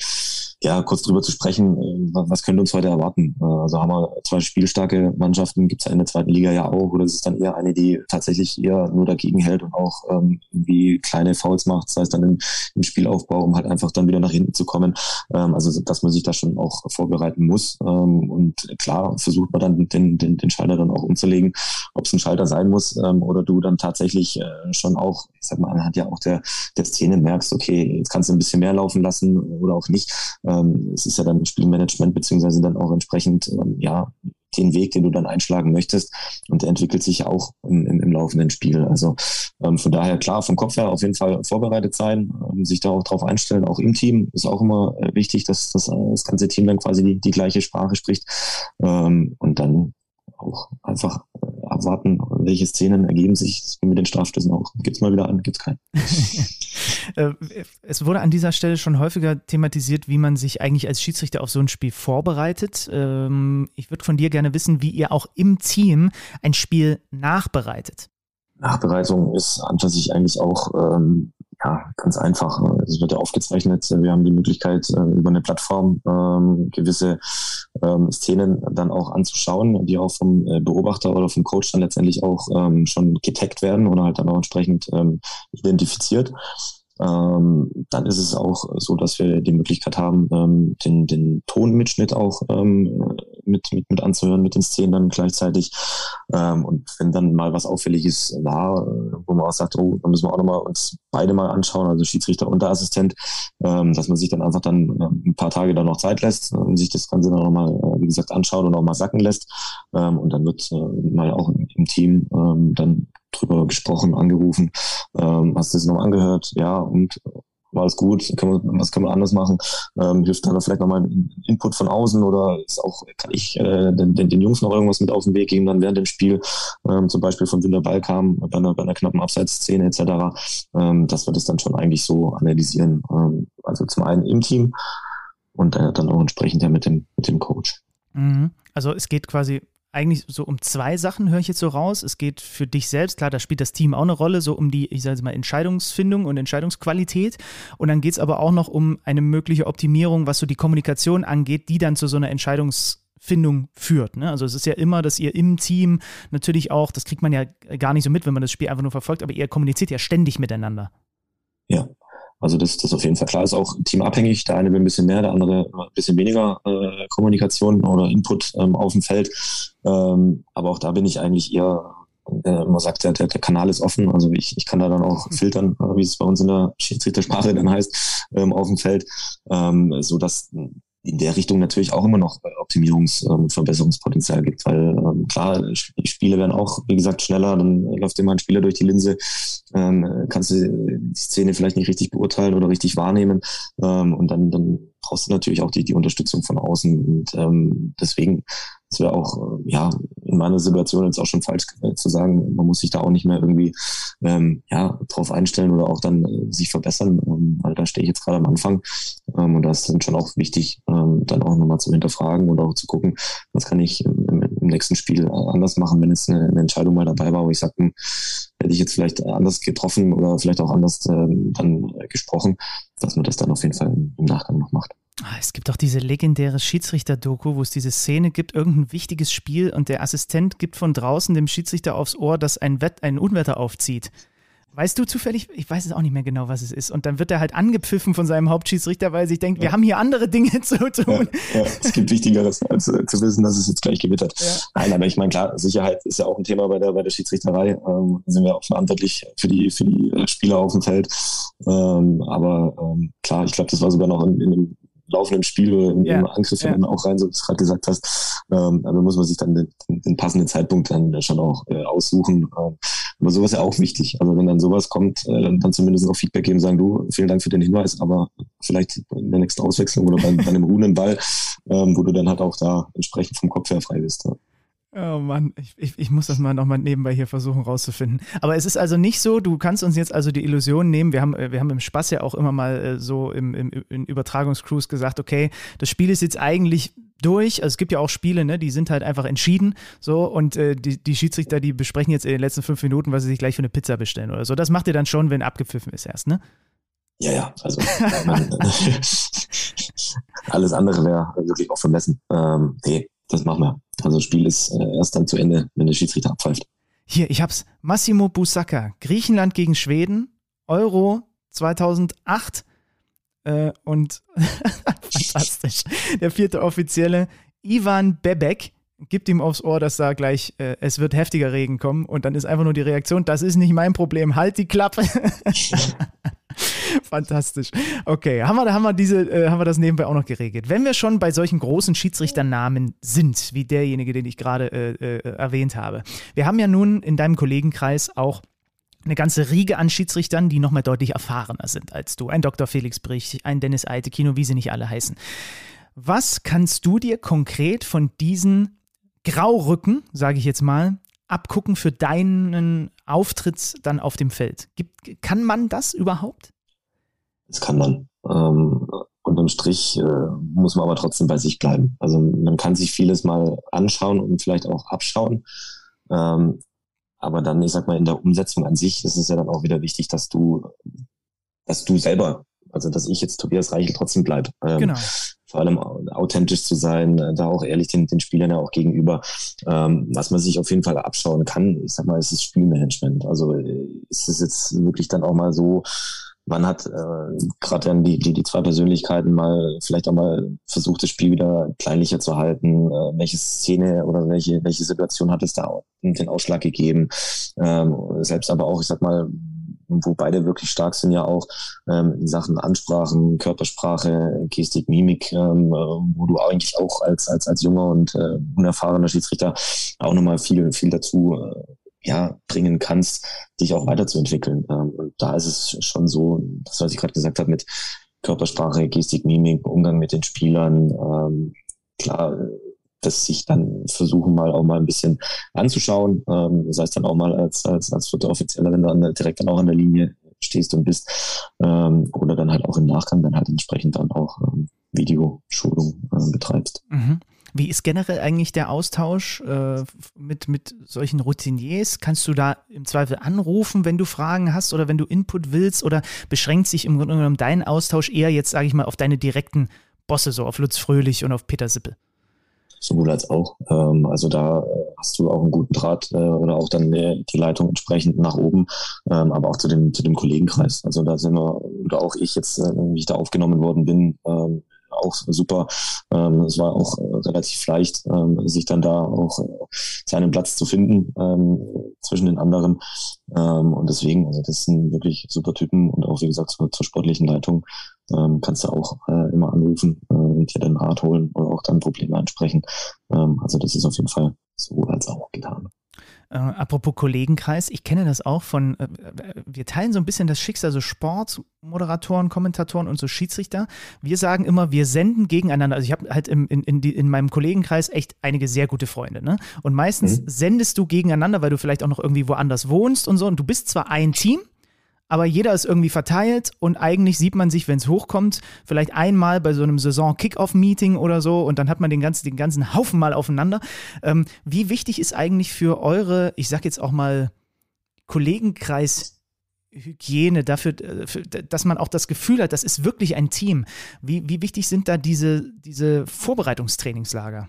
ja, kurz drüber zu sprechen, äh, was könnte uns heute erwarten? Äh, also haben wir zwei spielstarke Mannschaften, gibt es ja in der zweiten Liga ja auch, oder ist es dann eher eine, die tatsächlich eher nur dagegen hält und auch ähm, irgendwie kleine Fouls macht, das heißt dann im, im Spielaufbau, um halt einfach dann wieder nach hinten zu kommen. Ähm, also dass man sich da schon auch vorbereiten muss. Ähm, und klar versucht man dann den, den, den Schalter dann auch umzulegen, ob es ein Schalter sein muss ähm, oder du dann tatsächlich äh, schon auch, ich sag mal, anhand ja auch der, der Szene merkst, okay, jetzt kannst du ein bisschen mehr laufen lassen oder auch nicht ähm, es ist ja dann Spielmanagement beziehungsweise dann auch entsprechend ähm, ja den Weg, den du dann einschlagen möchtest. Und der entwickelt sich auch im, im, im laufenden Spiel. Also ähm, von daher klar, vom Kopf her auf jeden Fall vorbereitet sein, ähm, sich da auch drauf einstellen. Auch im Team ist auch immer äh, wichtig, dass, dass das ganze Team dann quasi die, die gleiche Sprache spricht. Ähm, und dann auch einfach äh, abwarten, welche Szenen ergeben sich mit den Strafstößen auch. Gibt es mal wieder an, gibt es keinen. Äh, es wurde an dieser Stelle schon häufiger thematisiert, wie man sich eigentlich als Schiedsrichter auf so ein Spiel vorbereitet. Ähm, ich würde von dir gerne wissen, wie ihr auch im Team ein Spiel nachbereitet. Nachbereitung ist an sich eigentlich auch ähm, ja, ganz einfach. Es wird ja aufgezeichnet. Wir haben die Möglichkeit, äh, über eine Plattform ähm, gewisse ähm, Szenen dann auch anzuschauen, die auch vom äh, Beobachter oder vom Coach dann letztendlich auch ähm, schon getaggt werden oder halt dann auch entsprechend ähm, identifiziert ähm, dann ist es auch so, dass wir die Möglichkeit haben, ähm, den, den Tonmitschnitt auch ähm, mit, mit, mit anzuhören, mit den Szenen dann gleichzeitig. Ähm, und wenn dann mal was Auffälliges war, wo man auch sagt, oh, da müssen wir auch nochmal uns beide mal anschauen, also Schiedsrichter und der Assistent, ähm, dass man sich dann einfach dann äh, ein paar Tage dann noch Zeit lässt, äh, sich das Ganze dann nochmal, äh, wie gesagt, anschaut und auch mal sacken lässt. Ähm, und dann wird äh, mal auch im, im Team ähm, dann drüber gesprochen, angerufen, ähm, hast du es noch angehört? Ja, und war es gut, können wir, was können wir anders machen? Ähm, hilft dann vielleicht nochmal ein Input von außen oder ist auch, kann ich äh, den, den, den Jungs noch irgendwas mit auf den Weg geben, dann während dem Spiel, ähm, zum Beispiel von Winterball kam, bei einer, bei einer knappen Abseitsszene etc., ähm, dass wir das dann schon eigentlich so analysieren. Ähm, also zum einen im Team und äh, dann auch entsprechend ja mit dem, mit dem Coach. Mhm. Also es geht quasi eigentlich so um zwei Sachen, höre ich jetzt so raus. Es geht für dich selbst, klar, da spielt das Team auch eine Rolle, so um die, ich sage mal, Entscheidungsfindung und Entscheidungsqualität. Und dann geht es aber auch noch um eine mögliche Optimierung, was so die Kommunikation angeht, die dann zu so einer Entscheidungsfindung führt. Ne? Also es ist ja immer, dass ihr im Team natürlich auch, das kriegt man ja gar nicht so mit, wenn man das Spiel einfach nur verfolgt, aber ihr kommuniziert ja ständig miteinander. Ja, also das, das auf jeden Fall klar ist auch teamabhängig. Der eine will ein bisschen mehr, der andere ein bisschen weniger äh, Kommunikation oder Input ähm, auf dem Feld. Ähm, aber auch da bin ich eigentlich eher, äh, man sagt ja, der, der Kanal ist offen. Also ich, ich kann da dann auch filtern, äh, wie es bei uns in der Schiedsrichtersprache dann heißt, ähm, auf dem Feld, ähm, so dass in der Richtung natürlich auch immer noch Optimierungs- und ähm, Verbesserungspotenzial gibt, weil ähm, klar, Spiele werden auch, wie gesagt, schneller, dann läuft immer ein Spieler durch die Linse, ähm, kannst du die Szene vielleicht nicht richtig beurteilen oder richtig wahrnehmen ähm, und dann, dann brauchst du natürlich auch die, die Unterstützung von außen und ähm, deswegen es wäre auch, äh, ja, in meiner Situation jetzt auch schon falsch äh, zu sagen, man muss sich da auch nicht mehr irgendwie ähm, ja, drauf einstellen oder auch dann äh, sich verbessern, ähm, weil da stehe ich jetzt gerade am Anfang. Ähm, und das ist schon auch wichtig, ähm, dann auch nochmal zu hinterfragen und auch zu gucken, was kann ich im, im nächsten Spiel anders machen, wenn jetzt eine, eine Entscheidung mal dabei war, wo ich sage, hm, hätte ich jetzt vielleicht anders getroffen oder vielleicht auch anders ähm, dann gesprochen, dass man das dann auf jeden Fall im Nachgang noch macht. Ah, es gibt auch diese legendäre Schiedsrichter-Doku, wo es diese Szene gibt, irgendein wichtiges Spiel und der Assistent gibt von draußen dem Schiedsrichter aufs Ohr, dass ein, Wett, ein Unwetter aufzieht. Weißt du zufällig, ich weiß es auch nicht mehr genau, was es ist. Und dann wird er halt angepfiffen von seinem Hauptschiedsrichter, weil er sich denkt, ja. wir haben hier andere Dinge zu tun. Ja, ja, es gibt Wichtigeres, als äh, zu wissen, dass es jetzt gleich gewittert. Nein, aber ich meine, klar, Sicherheit ist ja auch ein Thema bei der, bei der Schiedsrichterei. Ähm, sind wir auch verantwortlich für die, für die äh, Spieler auf dem Feld. Ähm, aber ähm, klar, ich glaube, das war sogar noch in, in einem laufenden Spiel oder im, ja, Angriff ja. auch rein, so wie du es gerade gesagt hast. Ähm, aber muss man sich dann den, den, passenden Zeitpunkt dann schon auch äh, aussuchen. Ähm, Aber sowas ist ja auch wichtig. Also wenn dann sowas kommt, äh, dann, dann zumindest auch Feedback geben, sagen, du, vielen Dank für den Hinweis, aber vielleicht in der nächsten Auswechslung oder bei, bei einem ruhenden Ball, ähm, wo du dann halt auch da entsprechend vom Kopf her frei bist. Ja. Oh Mann, ich, ich, ich, muss das mal nochmal nebenbei hier versuchen rauszufinden. Aber es ist also nicht so, du kannst uns jetzt also die Illusion nehmen, wir haben, äh, wir haben im Spaß ja auch immer mal äh, so im, im, in Übertragungscruise gesagt, okay, das Spiel ist jetzt eigentlich durch. Also es gibt ja auch Spiele, ne, die sind halt einfach entschieden. So, und äh, die, die Schiedsrichter, die besprechen jetzt in den letzten fünf Minuten, was sie sich gleich für eine Pizza bestellen oder so. Das macht ihr dann schon, wenn abgepfiffen ist erst, ne? Ja, ja, also alles andere wäre wirklich auch vermessen. Ähm, nee, das machen wir. Also das Spiel ist äh, erst dann zu Ende, wenn der Schiedsrichter abpfeift. Hier, ich hab's. Massimo Busacca, Griechenland gegen Schweden, Euro 2008 äh, und fantastisch. Der vierte Offizielle, Ivan Bebek, gibt ihm aufs Ohr, dass da gleich äh, es wird heftiger Regen kommen und dann ist einfach nur die Reaktion, das ist nicht mein Problem, halt die Klappe. Fantastisch. Okay, haben wir, haben, wir diese, äh, haben wir das nebenbei auch noch geregelt. Wenn wir schon bei solchen großen Schiedsrichternamen sind, wie derjenige, den ich gerade äh, äh, erwähnt habe. Wir haben ja nun in deinem Kollegenkreis auch eine ganze Riege an Schiedsrichtern, die nochmal deutlich erfahrener sind als du. Ein Dr. Felix Brich, ein Dennis Eite, Kino, wie sie nicht alle heißen. Was kannst du dir konkret von diesen Graurücken, sage ich jetzt mal, abgucken für deinen Auftritt dann auf dem Feld? Gibt, kann man das überhaupt? Das kann man. Ähm, unterm Strich äh, muss man aber trotzdem bei sich bleiben. Also man kann sich vieles mal anschauen und vielleicht auch abschauen. Ähm, aber dann, ich sag mal, in der Umsetzung an sich ist es ja dann auch wieder wichtig, dass du, dass du selber, also dass ich jetzt Tobias Reichel trotzdem bleib. Ähm, genau. Vor allem authentisch zu sein, äh, da auch ehrlich den, den Spielern ja auch gegenüber. Ähm, was man sich auf jeden Fall abschauen kann, ich sag mal, ist das Spielmanagement. Also äh, ist es jetzt wirklich dann auch mal so, man hat äh, gerade dann die, die, die zwei Persönlichkeiten mal vielleicht auch mal versucht, das Spiel wieder kleinlicher zu halten. Äh, welche Szene oder welche, welche Situation hat es da den Ausschlag gegeben? Ähm, selbst aber auch, ich sag mal, wo beide wirklich stark sind, ja auch ähm, in Sachen Ansprachen, Körpersprache, Gestik, Mimik, ähm, wo du eigentlich auch als, als, als junger und äh, unerfahrener Schiedsrichter auch nochmal viel, viel dazu äh, ja, bringen kannst, dich auch weiterzuentwickeln. Ähm, und da ist es schon so, das, was ich gerade gesagt habe, mit Körpersprache, Gestik, Mimik, Umgang mit den Spielern, ähm, klar, dass sich dann versuchen mal auch mal ein bisschen anzuschauen, ähm, das heißt dann auch mal als, als, als vierter Offizieller, wenn du an, direkt dann auch an der Linie stehst und bist, ähm, oder dann halt auch im Nachgang dann halt entsprechend dann auch ähm, Videoschulung äh, betreibst. Mhm. Wie ist generell eigentlich der Austausch äh, mit, mit solchen Routiniers? Kannst du da im Zweifel anrufen, wenn du Fragen hast oder wenn du Input willst? Oder beschränkt sich im Grunde genommen dein Austausch eher jetzt, sage ich mal, auf deine direkten Bosse, so auf Lutz Fröhlich und auf Peter Sippel? Sowohl als auch. Ähm, also da äh, hast du auch einen guten Draht äh, oder auch dann die Leitung entsprechend nach oben, ähm, aber auch zu dem, zu dem Kollegenkreis. Also da sind wir, oder auch ich jetzt, äh, wie ich da aufgenommen worden bin, auch super. Ähm, es war auch äh, relativ leicht, ähm, sich dann da auch äh, seinen Platz zu finden ähm, zwischen den anderen. Ähm, und deswegen, also das sind wirklich super Typen und auch wie gesagt zur, zur sportlichen Leitung ähm, kannst du auch äh, immer anrufen äh, und dir den Rat holen oder auch dann Probleme ansprechen. Ähm, also das ist auf jeden Fall so als auch getan. Äh, apropos Kollegenkreis, ich kenne das auch von, äh, wir teilen so ein bisschen das Schicksal, so Sportmoderatoren, Kommentatoren und so Schiedsrichter. Wir sagen immer, wir senden gegeneinander. Also ich habe halt im, in, in, die, in, meinem Kollegenkreis echt einige sehr gute Freunde. Ne? Und meistens mhm. sendest du gegeneinander, weil du vielleicht auch noch irgendwie woanders wohnst und so. Und du bist zwar ein Team, aber jeder ist irgendwie verteilt und eigentlich sieht man sich, wenn es hochkommt, vielleicht einmal bei so einem Saison-Kick-Off-Meeting oder so und dann hat man den ganzen, den ganzen Haufen mal aufeinander. Ähm, wie wichtig ist eigentlich für eure, ich sag jetzt auch mal, Kollegenkreis Hygiene, dafür, äh, dass man auch das Gefühl hat, das ist wirklich ein Team. Wie, wie wichtig sind da diese, diese Vorbereitungstrainingslager?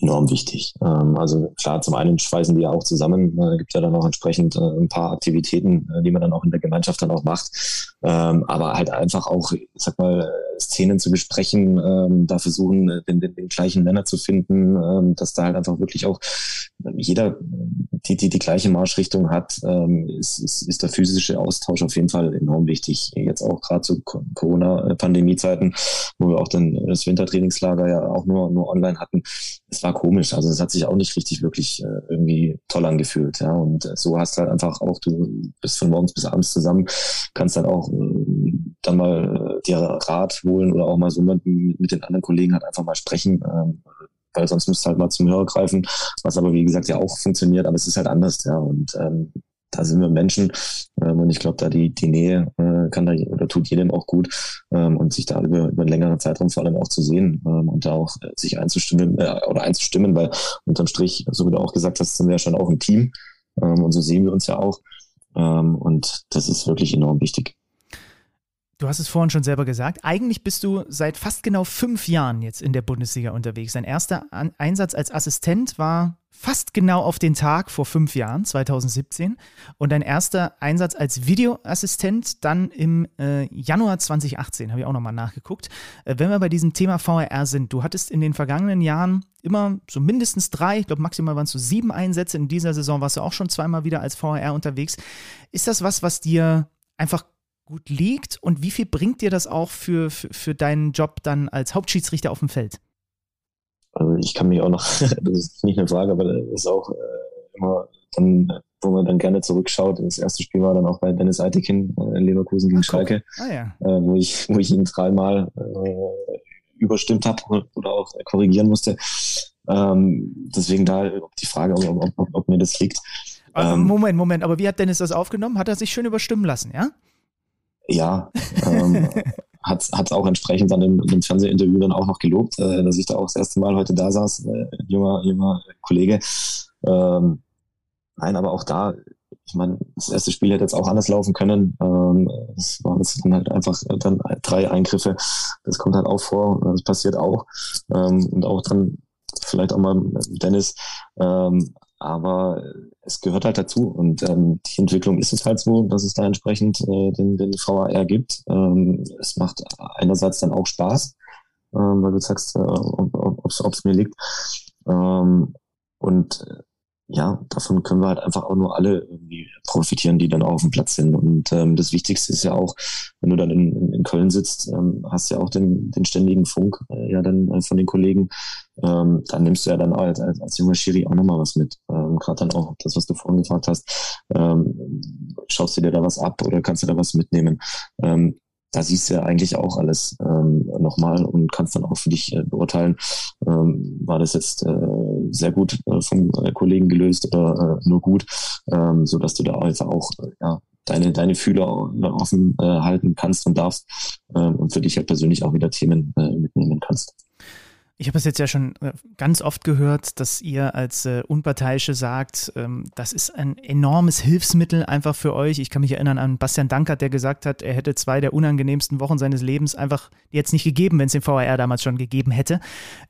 Enorm wichtig. Ähm, also klar, zum einen schweißen die ja auch zusammen. Äh, gibt ja dann auch entsprechend äh, ein paar Aktivitäten, äh, die man dann auch in der Gemeinschaft dann auch macht. Ähm, aber halt einfach auch, ich sag mal, Szenen zu besprechen, ähm, da versuchen, den, den, den gleichen Nenner zu finden, ähm, dass da halt einfach wirklich auch jeder die, die die gleiche Marschrichtung hat, ähm, ist, ist, ist der physische Austausch auf jeden Fall enorm wichtig. Jetzt auch gerade zu Corona-Pandemie-Zeiten, wo wir auch dann das Wintertrainingslager ja auch nur, nur online hatten. Es war komisch. Also es hat sich auch nicht richtig wirklich äh, irgendwie toll angefühlt. Ja. Und äh, so hast du halt einfach auch, du bist von morgens bis abends zusammen, kannst dann auch äh, dann mal äh, dir Rat holen oder auch mal so mit, mit den anderen Kollegen halt einfach mal sprechen. Ähm, weil sonst müsst halt mal zum Hörer greifen, was aber wie gesagt ja auch funktioniert, aber es ist halt anders, ja. Und ähm, da sind wir Menschen ähm, und ich glaube, da die, die Nähe äh, kann da oder tut jedem auch gut ähm, und sich da über, über einen längeren Zeitraum vor allem auch zu sehen ähm, und da auch äh, sich einzustimmen äh, oder einzustimmen, weil unterm Strich, so wie du auch gesagt hast, sind wir ja schon auch ein Team ähm, und so sehen wir uns ja auch ähm, und das ist wirklich enorm wichtig. Du hast es vorhin schon selber gesagt. Eigentlich bist du seit fast genau fünf Jahren jetzt in der Bundesliga unterwegs. Dein erster An Einsatz als Assistent war fast genau auf den Tag vor fünf Jahren, 2017. Und dein erster Einsatz als Videoassistent dann im äh, Januar 2018, habe ich auch nochmal nachgeguckt. Äh, wenn wir bei diesem Thema VRR sind, du hattest in den vergangenen Jahren immer so mindestens drei, ich glaube maximal waren es so sieben Einsätze. In dieser Saison warst du auch schon zweimal wieder als VRR unterwegs. Ist das was, was dir einfach gut liegt und wie viel bringt dir das auch für, für, für deinen Job dann als Hauptschiedsrichter auf dem Feld? Also ich kann mich auch noch, das ist nicht eine Frage, aber das ist auch äh, immer dann, wo man dann gerne zurückschaut. Das erste Spiel war dann auch bei Dennis Eitekin äh, in Leverkusen gegen Ach, Schalke, ah, ja. äh, wo ich, wo ich ihn dreimal überstimmt habe oder auch korrigieren musste. Ähm, deswegen da die Frage, ob, ob, ob mir das liegt. Ähm, Moment, Moment, aber wie hat Dennis das aufgenommen? Hat er sich schön überstimmen lassen, ja? Ja, ähm, hat es auch entsprechend dann im, im Fernsehinterview dann auch noch gelobt, äh, dass ich da auch das erste Mal heute da saß, äh, junger, junger Kollege. Ähm, nein, aber auch da, ich meine, das erste Spiel hätte jetzt auch anders laufen können. Ähm, es waren jetzt dann halt einfach dann drei Eingriffe. Das kommt halt auch vor, das passiert auch. Ähm, und auch dann vielleicht auch mal Dennis. Ähm, aber es gehört halt dazu und ähm, die Entwicklung ist es halt so, dass es da entsprechend äh, den, den VAR gibt. Ähm, es macht einerseits dann auch Spaß, ähm, weil du sagst, äh, ob es mir liegt. Ähm, und ja, davon können wir halt einfach auch nur alle irgendwie profitieren, die dann auch auf dem Platz sind. Und ähm, das Wichtigste ist ja auch, wenn du dann in, in, in Köln sitzt, ähm, hast ja auch den, den ständigen Funk äh, ja dann äh, von den Kollegen. Ähm, dann nimmst du ja dann als, als, als junger Schiri auch nochmal was mit. Ähm, Gerade dann auch das, was du vorhin gefragt hast. Ähm, schaust du dir da was ab oder kannst du da was mitnehmen? Ähm, da siehst du ja eigentlich auch alles ähm, nochmal und kannst dann auch für dich äh, beurteilen, ähm, war das jetzt äh, sehr gut äh, vom äh, Kollegen gelöst oder äh, nur gut, ähm, so dass du da einfach auch äh, ja, deine, deine Fühler offen äh, halten kannst und darfst ähm, und für dich halt persönlich auch wieder Themen äh, mitnehmen kannst. Ich habe es jetzt ja schon äh, ganz oft gehört, dass ihr als äh, Unparteiische sagt, ähm, das ist ein enormes Hilfsmittel einfach für euch. Ich kann mich erinnern an Bastian Dankert, der gesagt hat, er hätte zwei der unangenehmsten Wochen seines Lebens einfach jetzt nicht gegeben, wenn es den VAR damals schon gegeben hätte.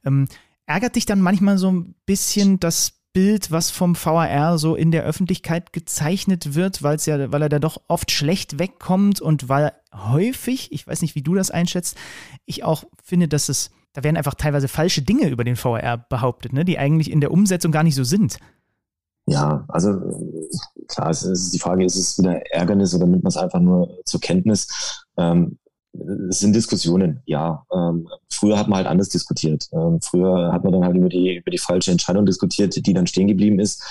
Ähm, ärgert dich dann manchmal so ein bisschen das Bild, was vom VAR so in der Öffentlichkeit gezeichnet wird, weil es ja, weil er da doch oft schlecht wegkommt und weil häufig, ich weiß nicht, wie du das einschätzt, ich auch finde, dass es da werden einfach teilweise falsche Dinge über den VR behauptet, ne, die eigentlich in der Umsetzung gar nicht so sind. Ja, also klar, es ist die Frage, ist es wieder Ärgernis oder nimmt man es einfach nur zur Kenntnis? Ähm, es sind Diskussionen, ja. Ähm, früher hat man halt anders diskutiert. Ähm, früher hat man dann halt über die, über die falsche Entscheidung diskutiert, die dann stehen geblieben ist.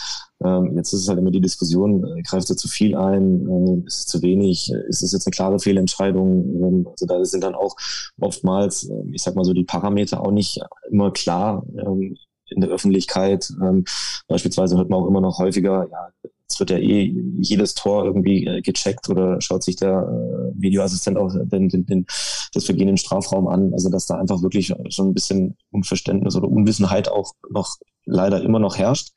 Ähm, jetzt ist es halt immer die Diskussion, äh, greift er zu viel ein, äh, ist es zu wenig, ist es jetzt eine klare Fehlentscheidung? Ähm, also da sind dann auch oftmals, äh, ich sag mal so, die Parameter auch nicht immer klar ähm, in der Öffentlichkeit. Ähm, beispielsweise hört man auch immer noch häufiger, ja, es wird ja eh jedes Tor irgendwie äh, gecheckt oder schaut sich der äh, Videoassistent auch den, den, den, das Vergehen im Strafraum an. Also dass da einfach wirklich schon ein bisschen Unverständnis oder Unwissenheit auch noch leider immer noch herrscht,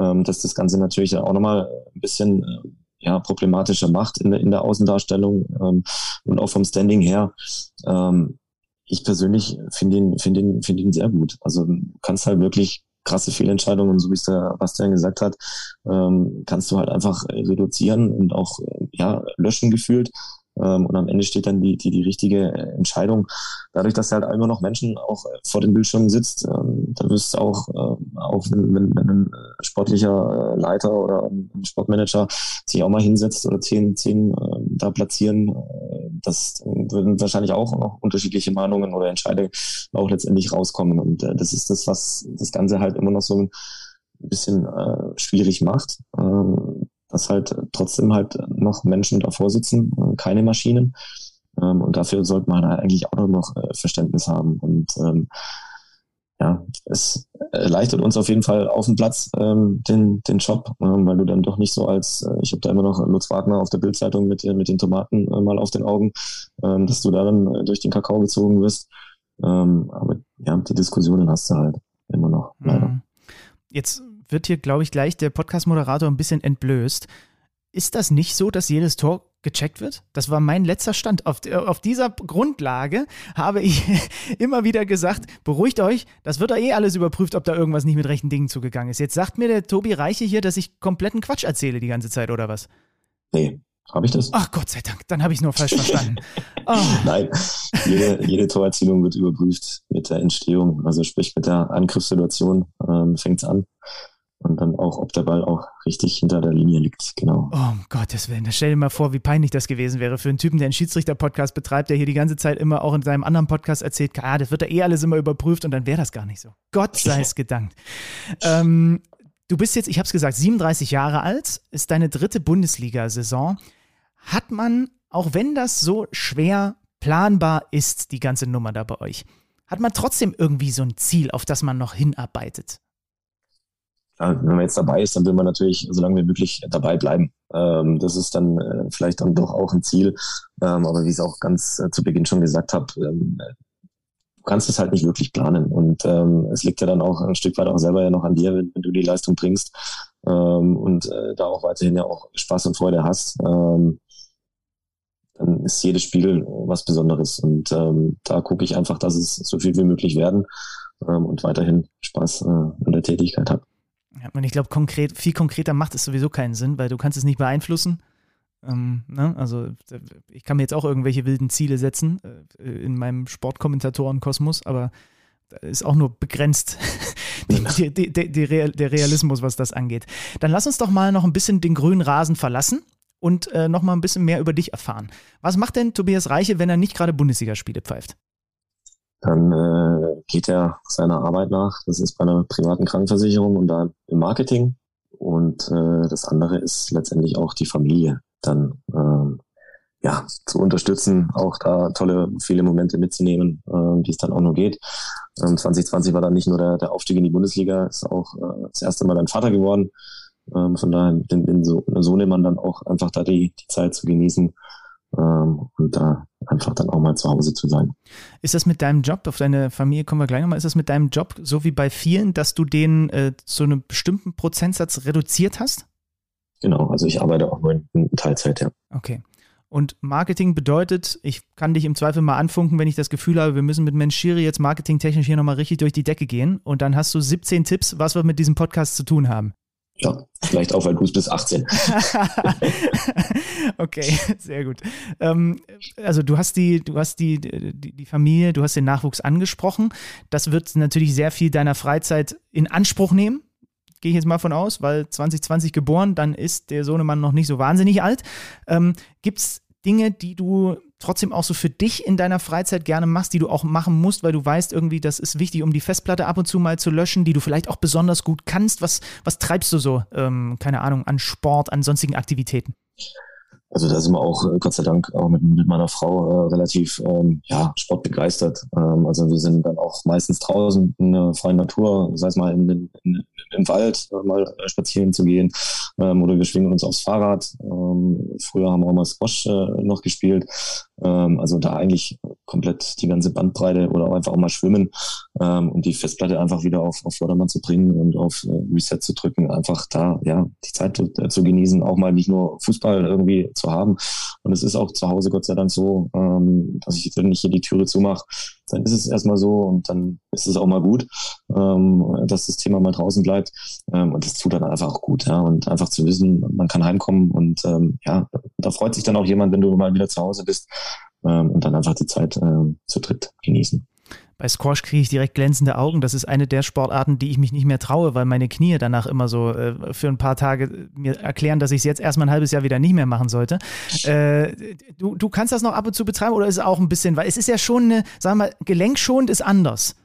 ähm, dass das Ganze natürlich auch nochmal ein bisschen äh, ja, problematischer macht in der, in der Außendarstellung ähm, und auch vom Standing her. Ähm, ich persönlich finde ihn, finde ihn, finde ihn sehr gut. Also kannst halt wirklich krasse Fehlentscheidungen, so wie es der Bastian gesagt hat, ähm, kannst du halt einfach reduzieren und auch ja löschen gefühlt. Ähm, und am Ende steht dann die, die, die richtige Entscheidung. Dadurch, dass halt immer noch Menschen auch vor den Bildschirmen sitzt, ähm, da wirst du auch, äh, auch wenn, wenn, ein äh, sportlicher äh, Leiter oder ein Sportmanager sich auch mal hinsetzt oder zehn, zehn äh, da platzieren, das würden wahrscheinlich auch noch unterschiedliche Meinungen oder Entscheidungen auch letztendlich rauskommen. Und äh, das ist das, was das Ganze halt immer noch so ein bisschen äh, schwierig macht. Ähm, dass halt trotzdem halt noch Menschen davor sitzen, keine Maschinen. Ähm, und dafür sollte man eigentlich auch noch äh, Verständnis haben. Und ähm, ja, es erleichtert uns auf jeden Fall auf dem Platz ähm, den, den Job, ähm, weil du dann doch nicht so als, äh, ich habe da immer noch Lutz Wagner auf der Bildzeitung mit, mit den Tomaten äh, mal auf den Augen, ähm, dass du da dann äh, durch den Kakao gezogen wirst. Ähm, aber ja, die Diskussionen hast du halt immer noch, leider. Mhm. Jetzt wird hier, glaube ich, gleich der Podcast-Moderator ein bisschen entblößt. Ist das nicht so, dass jedes Tor gecheckt wird? Das war mein letzter Stand. Auf, auf dieser Grundlage habe ich immer wieder gesagt, beruhigt euch, das wird da eh alles überprüft, ob da irgendwas nicht mit rechten Dingen zugegangen ist. Jetzt sagt mir der Tobi Reiche hier, dass ich kompletten Quatsch erzähle die ganze Zeit, oder was? Nee, habe ich das? Ach Gott sei Dank, dann habe ich es nur falsch verstanden. Oh. Nein, jede, jede Torerzielung wird überprüft mit der Entstehung, also sprich mit der Angriffssituation ähm, fängt es an und dann auch, ob der Ball auch richtig hinter der Linie liegt, genau. Oh, um Gottes Willen, stell dir mal vor, wie peinlich das gewesen wäre für einen Typen, der einen Schiedsrichter-Podcast betreibt, der hier die ganze Zeit immer auch in seinem anderen Podcast erzählt, ah, das wird ja eh alles immer überprüft und dann wäre das gar nicht so. Gott sei es gedankt. ähm, du bist jetzt, ich habe es gesagt, 37 Jahre alt, ist deine dritte Bundesliga-Saison. Hat man, auch wenn das so schwer planbar ist, die ganze Nummer da bei euch, hat man trotzdem irgendwie so ein Ziel, auf das man noch hinarbeitet? Wenn man jetzt dabei ist, dann will man natürlich so lange wie möglich dabei bleiben. Ähm, das ist dann äh, vielleicht dann doch auch ein Ziel. Ähm, aber wie ich es auch ganz äh, zu Beginn schon gesagt habe, ähm, du kannst es halt nicht wirklich planen. Und es liegt ja dann auch ein Stück weit auch selber ja noch an dir, wenn, du die Leistung bringst und äh, da auch weiterhin ja auch Spaß und Freude hast. Dann ist jedes Spiel was Besonderes. Und da gucke ich einfach, dass es so viel wie möglich werden und weiterhin Spaß an der Tätigkeit habe. Ja, und ich glaube, konkret, viel konkreter macht es sowieso keinen Sinn, weil du kannst es nicht beeinflussen. Ähm, ne? Also ich kann mir jetzt auch irgendwelche wilden Ziele setzen äh, in meinem Sportkommentatorenkosmos, aber da ist auch nur begrenzt die, die, die, der Realismus, was das angeht. Dann lass uns doch mal noch ein bisschen den grünen Rasen verlassen und äh, noch mal ein bisschen mehr über dich erfahren. Was macht denn Tobias Reiche, wenn er nicht gerade Bundesligaspiele pfeift? Dann äh, geht er seiner Arbeit nach. Das ist bei einer privaten Krankenversicherung und da im Marketing. Und äh, das andere ist letztendlich auch die Familie dann ähm, ja zu unterstützen, auch da tolle viele Momente mitzunehmen, äh, die es dann auch nur geht. Ähm, 2020 war dann nicht nur der, der Aufstieg in die Bundesliga, ist auch äh, das erste Mal dann Vater geworden. Ähm, von daher den, den so, Sohnemann dann auch einfach da die, die Zeit zu genießen ähm, und da einfach dann auch mal zu Hause zu sein. Ist das mit deinem Job, auf deine Familie kommen wir gleich nochmal, ist das mit deinem Job so wie bei vielen, dass du den äh, zu einem bestimmten Prozentsatz reduziert hast? Genau, also ich arbeite auch nur in Teilzeit, ja. Okay. Und Marketing bedeutet, ich kann dich im Zweifel mal anfunken, wenn ich das Gefühl habe, wir müssen mit Menschiri jetzt marketingtechnisch hier nochmal richtig durch die Decke gehen. Und dann hast du 17 Tipps, was wir mit diesem Podcast zu tun haben. Ja, vielleicht auch, weil du es bis 18. okay, sehr gut. Ähm, also du hast die, du hast die, die, die, Familie, du hast den Nachwuchs angesprochen. Das wird natürlich sehr viel deiner Freizeit in Anspruch nehmen. Gehe ich jetzt mal von aus, weil 2020 geboren, dann ist der Sohnemann noch nicht so wahnsinnig alt. Ähm, Gibt es Dinge, die du trotzdem auch so für dich in deiner Freizeit gerne machst, die du auch machen musst, weil du weißt irgendwie, das ist wichtig, um die Festplatte ab und zu mal zu löschen, die du vielleicht auch besonders gut kannst? Was, was treibst du so, ähm, keine Ahnung, an Sport, an sonstigen Aktivitäten? Also da sind wir auch, äh, Gott sei Dank, auch mit, mit meiner Frau äh, relativ ähm, ja, sportbegeistert. Ähm, also wir sind dann auch meistens draußen in der freien Natur, sei es mal in, in, in, im Wald äh, mal spazieren zu gehen ähm, oder wir schwingen uns aufs Fahrrad. Ähm, früher haben wir auch mal Squash äh, noch gespielt. Ähm, also da eigentlich komplett die ganze Bandbreite oder auch einfach auch mal schwimmen ähm, und die Festplatte einfach wieder auf, auf Vordermann zu bringen und auf äh, Reset zu drücken. Einfach da ja die Zeit zu, äh, zu genießen, auch mal nicht nur Fußball irgendwie zu haben. Und es ist auch zu Hause Gott sei Dank so, ähm, dass ich, wenn ich hier die Türe zumache, dann ist es erstmal so und dann ist es auch mal gut, ähm, dass das Thema mal draußen bleibt. Ähm, und das tut dann einfach auch gut, ja. Und einfach zu wissen, man kann heimkommen und ähm, ja, da freut sich dann auch jemand, wenn du mal wieder zu Hause bist ähm, und dann einfach die Zeit ähm, zu dritt genießen. Bei Squash kriege ich direkt glänzende Augen. Das ist eine der Sportarten, die ich mich nicht mehr traue, weil meine Knie danach immer so äh, für ein paar Tage mir erklären, dass ich es jetzt erstmal ein halbes Jahr wieder nicht mehr machen sollte. Äh, du, du kannst das noch ab und zu betreiben oder ist es auch ein bisschen, weil es ist ja schon eine, sagen wir mal, gelenkschonend ist anders.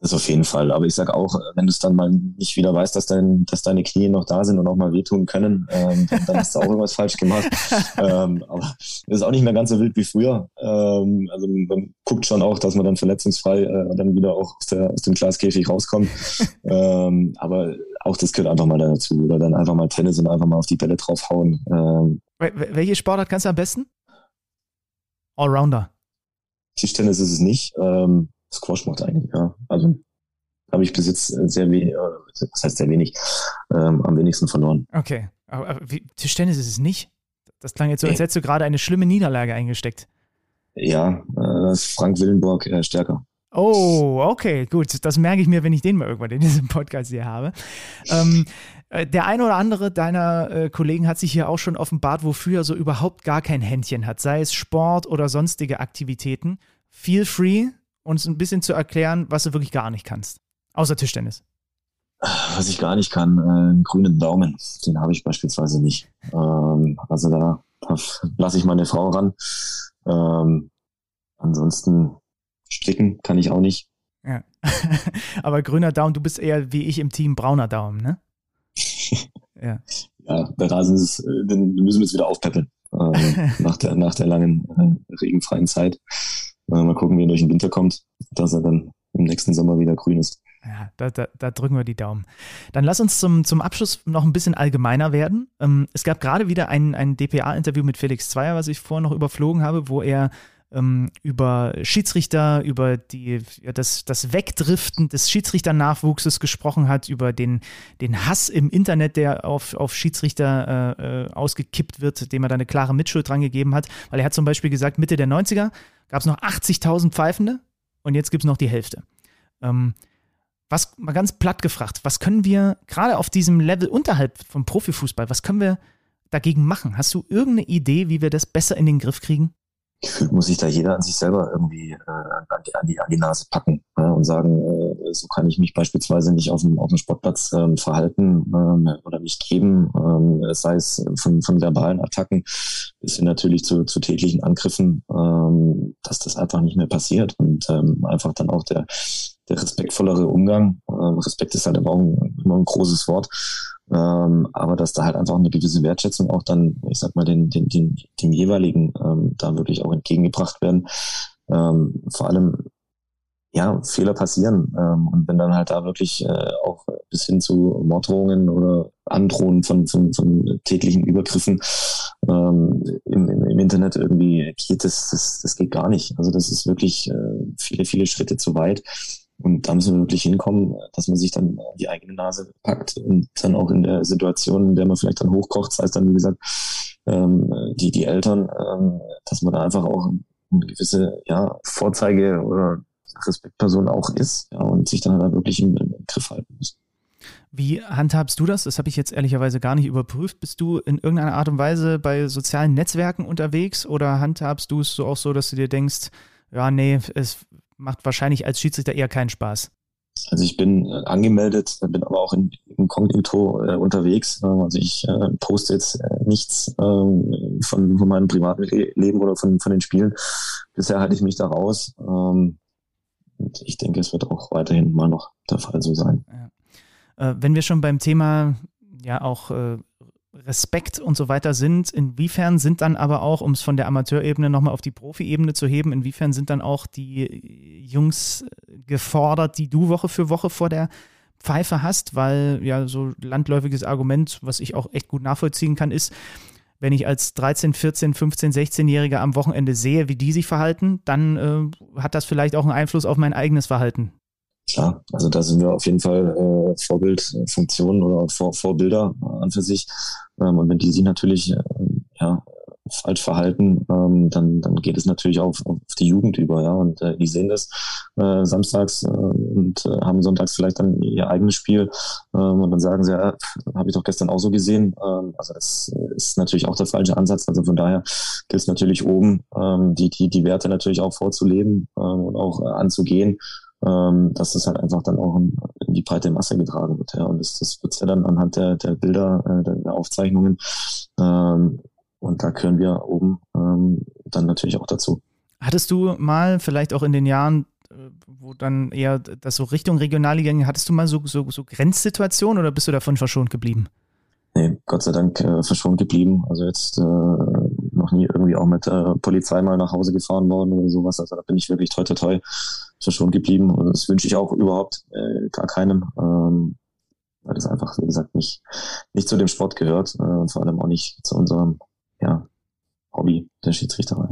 Das auf jeden Fall. Aber ich sag auch, wenn du es dann mal nicht wieder weißt, dass, dein, dass deine Knie noch da sind und auch mal wehtun können, ähm, dann, dann, hast du auch irgendwas falsch gemacht. ähm, aber es ist auch nicht mehr ganz so wild wie früher. Ähm, also man guckt schon auch, dass man dann verletzungsfrei äh, dann wieder auch aus, der, aus dem Glaskäfig rauskommt. ähm, aber auch das gehört einfach mal dazu. Oder dann einfach mal Tennis und einfach mal auf die Bälle draufhauen. Ähm, Welche Sportart kannst du am besten? Allrounder. Tischtennis ist es nicht. Ähm, Squash macht eigentlich, ja. Also habe ich bis jetzt sehr wenig, äh, das heißt sehr wenig, ähm, am wenigsten verloren. Okay, aber, aber wie, Tischtennis ist es nicht? Das klang jetzt so, als hättest du gerade eine schlimme Niederlage eingesteckt. Ja, äh, ist Frank Willenborg äh, stärker. Oh, okay, gut. Das merke ich mir, wenn ich den mal irgendwann in diesem Podcast hier habe. Ähm, äh, der eine oder andere deiner äh, Kollegen hat sich hier auch schon offenbart, wofür er so überhaupt gar kein Händchen hat, sei es Sport oder sonstige Aktivitäten. Feel free, uns ein bisschen zu erklären, was du wirklich gar nicht kannst. Außer Tischtennis. Was ich gar nicht kann, äh, einen grünen Daumen. Den habe ich beispielsweise nicht. Ähm, also da, lasse ich meine Frau ran. Ähm, ansonsten stricken kann ich auch nicht. Ja. Aber grüner Daumen, du bist eher wie ich im Team brauner Daumen, ne? ja. Ja, bei Rasen ist, dann müssen wir es wieder aufpeppeln. Ähm, nach, der, nach der langen äh, regenfreien Zeit. Mal gucken, wie er durch den Winter kommt, dass er dann im nächsten Sommer wieder grün ist. Ja, da, da, da, drücken wir die Daumen. Dann lass uns zum, zum Abschluss noch ein bisschen allgemeiner werden. Ähm, es gab gerade wieder ein, ein DPA-Interview mit Felix Zweier, was ich vorher noch überflogen habe, wo er ähm, über Schiedsrichter, über die, ja, das, das Wegdriften des Schiedsrichternachwuchses gesprochen hat, über den, den Hass im Internet, der auf, auf Schiedsrichter äh, äh ausgekippt wird, dem er da eine klare Mitschuld dran gegeben hat. Weil er hat zum Beispiel gesagt, Mitte der 90er gab es noch 80.000 Pfeifende und jetzt gibt es noch die Hälfte. Ähm, was mal ganz platt gefragt, was können wir gerade auf diesem Level unterhalb vom Profifußball, was können wir dagegen machen? Hast du irgendeine Idee, wie wir das besser in den Griff kriegen? Gefühlt muss sich da jeder an sich selber irgendwie äh, an, die, an, die, an die Nase packen äh, und sagen, äh, so kann ich mich beispielsweise nicht auf dem, auf dem Sportplatz ähm, verhalten ähm, oder nicht geben, ähm, sei es von, von verbalen Attacken bis hin natürlich zu, zu täglichen Angriffen, ähm, dass das einfach nicht mehr passiert und ähm, einfach dann auch der, der respektvollere Umgang. Ähm, Respekt ist halt immer ein, immer ein großes Wort. Ähm, aber dass da halt einfach eine gewisse Wertschätzung auch dann, ich sag mal, den, den, den, dem jeweiligen ähm, da wirklich auch entgegengebracht werden. Ähm, vor allem, ja, Fehler passieren. Ähm, und wenn dann halt da wirklich äh, auch bis hin zu Morddrohungen oder Androhen von, von, von täglichen Übergriffen ähm, im, im, Internet irgendwie geht, das, das, das geht gar nicht. Also das ist wirklich äh, viele, viele Schritte zu weit. Und da müssen wir wirklich hinkommen, dass man sich dann die eigene Nase packt und dann auch in der Situation, in der man vielleicht dann hochkocht, sei es dann, wie gesagt, ähm, die, die Eltern, ähm, dass man da einfach auch eine gewisse ja, Vorzeige oder Respektperson auch ist ja, und sich dann halt wirklich im, im Griff halten muss. Wie handhabst du das? Das habe ich jetzt ehrlicherweise gar nicht überprüft. Bist du in irgendeiner Art und Weise bei sozialen Netzwerken unterwegs oder handhabst du es so auch so, dass du dir denkst, ja, nee, es macht wahrscheinlich als Schiedsrichter eher keinen Spaß. Also ich bin äh, angemeldet, bin aber auch in, Inkognito äh, unterwegs. Ähm, also ich äh, poste jetzt äh, nichts ähm, von, von meinem privaten Leben oder von, von den Spielen. Bisher halte ich mich da raus. Ähm, ich denke, es wird auch weiterhin mal noch der Fall so sein. Ja. Äh, wenn wir schon beim Thema ja auch äh, Respekt und so weiter sind, inwiefern sind dann aber auch, um es von der Amateurebene nochmal auf die Profi-Ebene zu heben, inwiefern sind dann auch die Jungs gefordert, die du Woche für Woche vor der Pfeife hast, weil ja so landläufiges Argument, was ich auch echt gut nachvollziehen kann, ist, wenn ich als 13, 14, 15, 16-Jähriger am Wochenende sehe, wie die sich verhalten, dann äh, hat das vielleicht auch einen Einfluss auf mein eigenes Verhalten. Klar, also da sind wir auf jeden Fall äh, Vorbildfunktionen oder Vor Vorbilder an für sich. Ähm, und wenn die sich natürlich äh, ja, falsch verhalten, ähm, dann, dann geht es natürlich auf, auf die Jugend über, ja. Und äh, die sehen das äh, samstags äh, und äh, haben sonntags vielleicht dann ihr eigenes Spiel ähm, und dann sagen sie, ja, habe ich doch gestern auch so gesehen. Ähm, also das ist natürlich auch der falsche Ansatz. Also von daher gilt es natürlich oben, ähm, die, die, die Werte natürlich auch vorzuleben ähm, und auch äh, anzugehen ähm, dass das halt einfach dann auch in, in die breite Masse getragen wird. Ja. Und das, das wird ja dann anhand der, der Bilder, äh, der, der Aufzeichnungen. Ähm, und da können wir oben ähm, dann natürlich auch dazu. Hattest du mal, vielleicht auch in den Jahren, äh, wo dann eher das so Richtung Regionalliga ging, hattest du mal so, so, so Grenzsituationen oder bist du davon verschont geblieben? Nee, Gott sei Dank äh, verschont geblieben. Also jetzt äh, noch nie irgendwie auch mit äh, Polizei mal nach Hause gefahren worden oder sowas. Also da bin ich wirklich toi toi toi verschont geblieben. Und das wünsche ich auch überhaupt äh, gar keinem. Ähm, weil das einfach, wie gesagt, nicht, nicht zu dem Sport gehört äh, und vor allem auch nicht zu unserem ja, Hobby der Schiedsrichterei.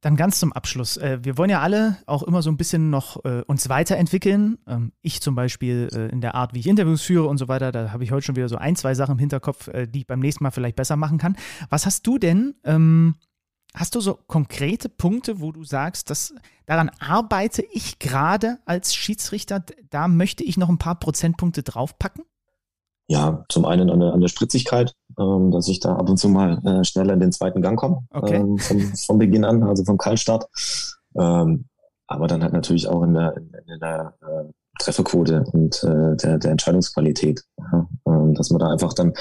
Dann ganz zum Abschluss. Äh, wir wollen ja alle auch immer so ein bisschen noch äh, uns weiterentwickeln. Ähm, ich zum Beispiel äh, in der Art, wie ich Interviews führe und so weiter. Da habe ich heute schon wieder so ein, zwei Sachen im Hinterkopf, die ich beim nächsten Mal vielleicht besser machen kann. Was hast du denn? Ähm, hast du so konkrete Punkte, wo du sagst, dass daran arbeite ich gerade als Schiedsrichter? Da möchte ich noch ein paar Prozentpunkte draufpacken? Ja, zum einen an der, an der Spritzigkeit, ähm, dass ich da ab und zu mal äh, schneller in den zweiten Gang komme, okay. ähm, vom, vom Beginn an, also vom Kaltstart. Ähm, aber dann halt natürlich auch in der, in, in der äh, Trefferquote und äh, der, der Entscheidungsqualität, ja, ähm, dass man da einfach dann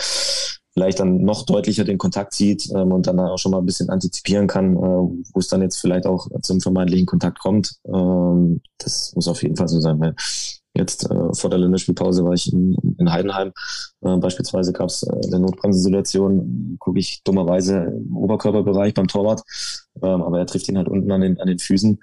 vielleicht dann noch deutlicher den Kontakt sieht ähm, und dann auch schon mal ein bisschen antizipieren kann, äh, wo es dann jetzt vielleicht auch zum vermeintlichen Kontakt kommt. Ähm, das muss auf jeden Fall so sein, weil Jetzt äh, vor der Länderspielpause war ich in, in Heidenheim. Äh, beispielsweise gab es äh, eine Notbremsensituation, gucke ich dummerweise im Oberkörperbereich beim Torwart, ähm, aber er trifft ihn halt unten an den, an den Füßen,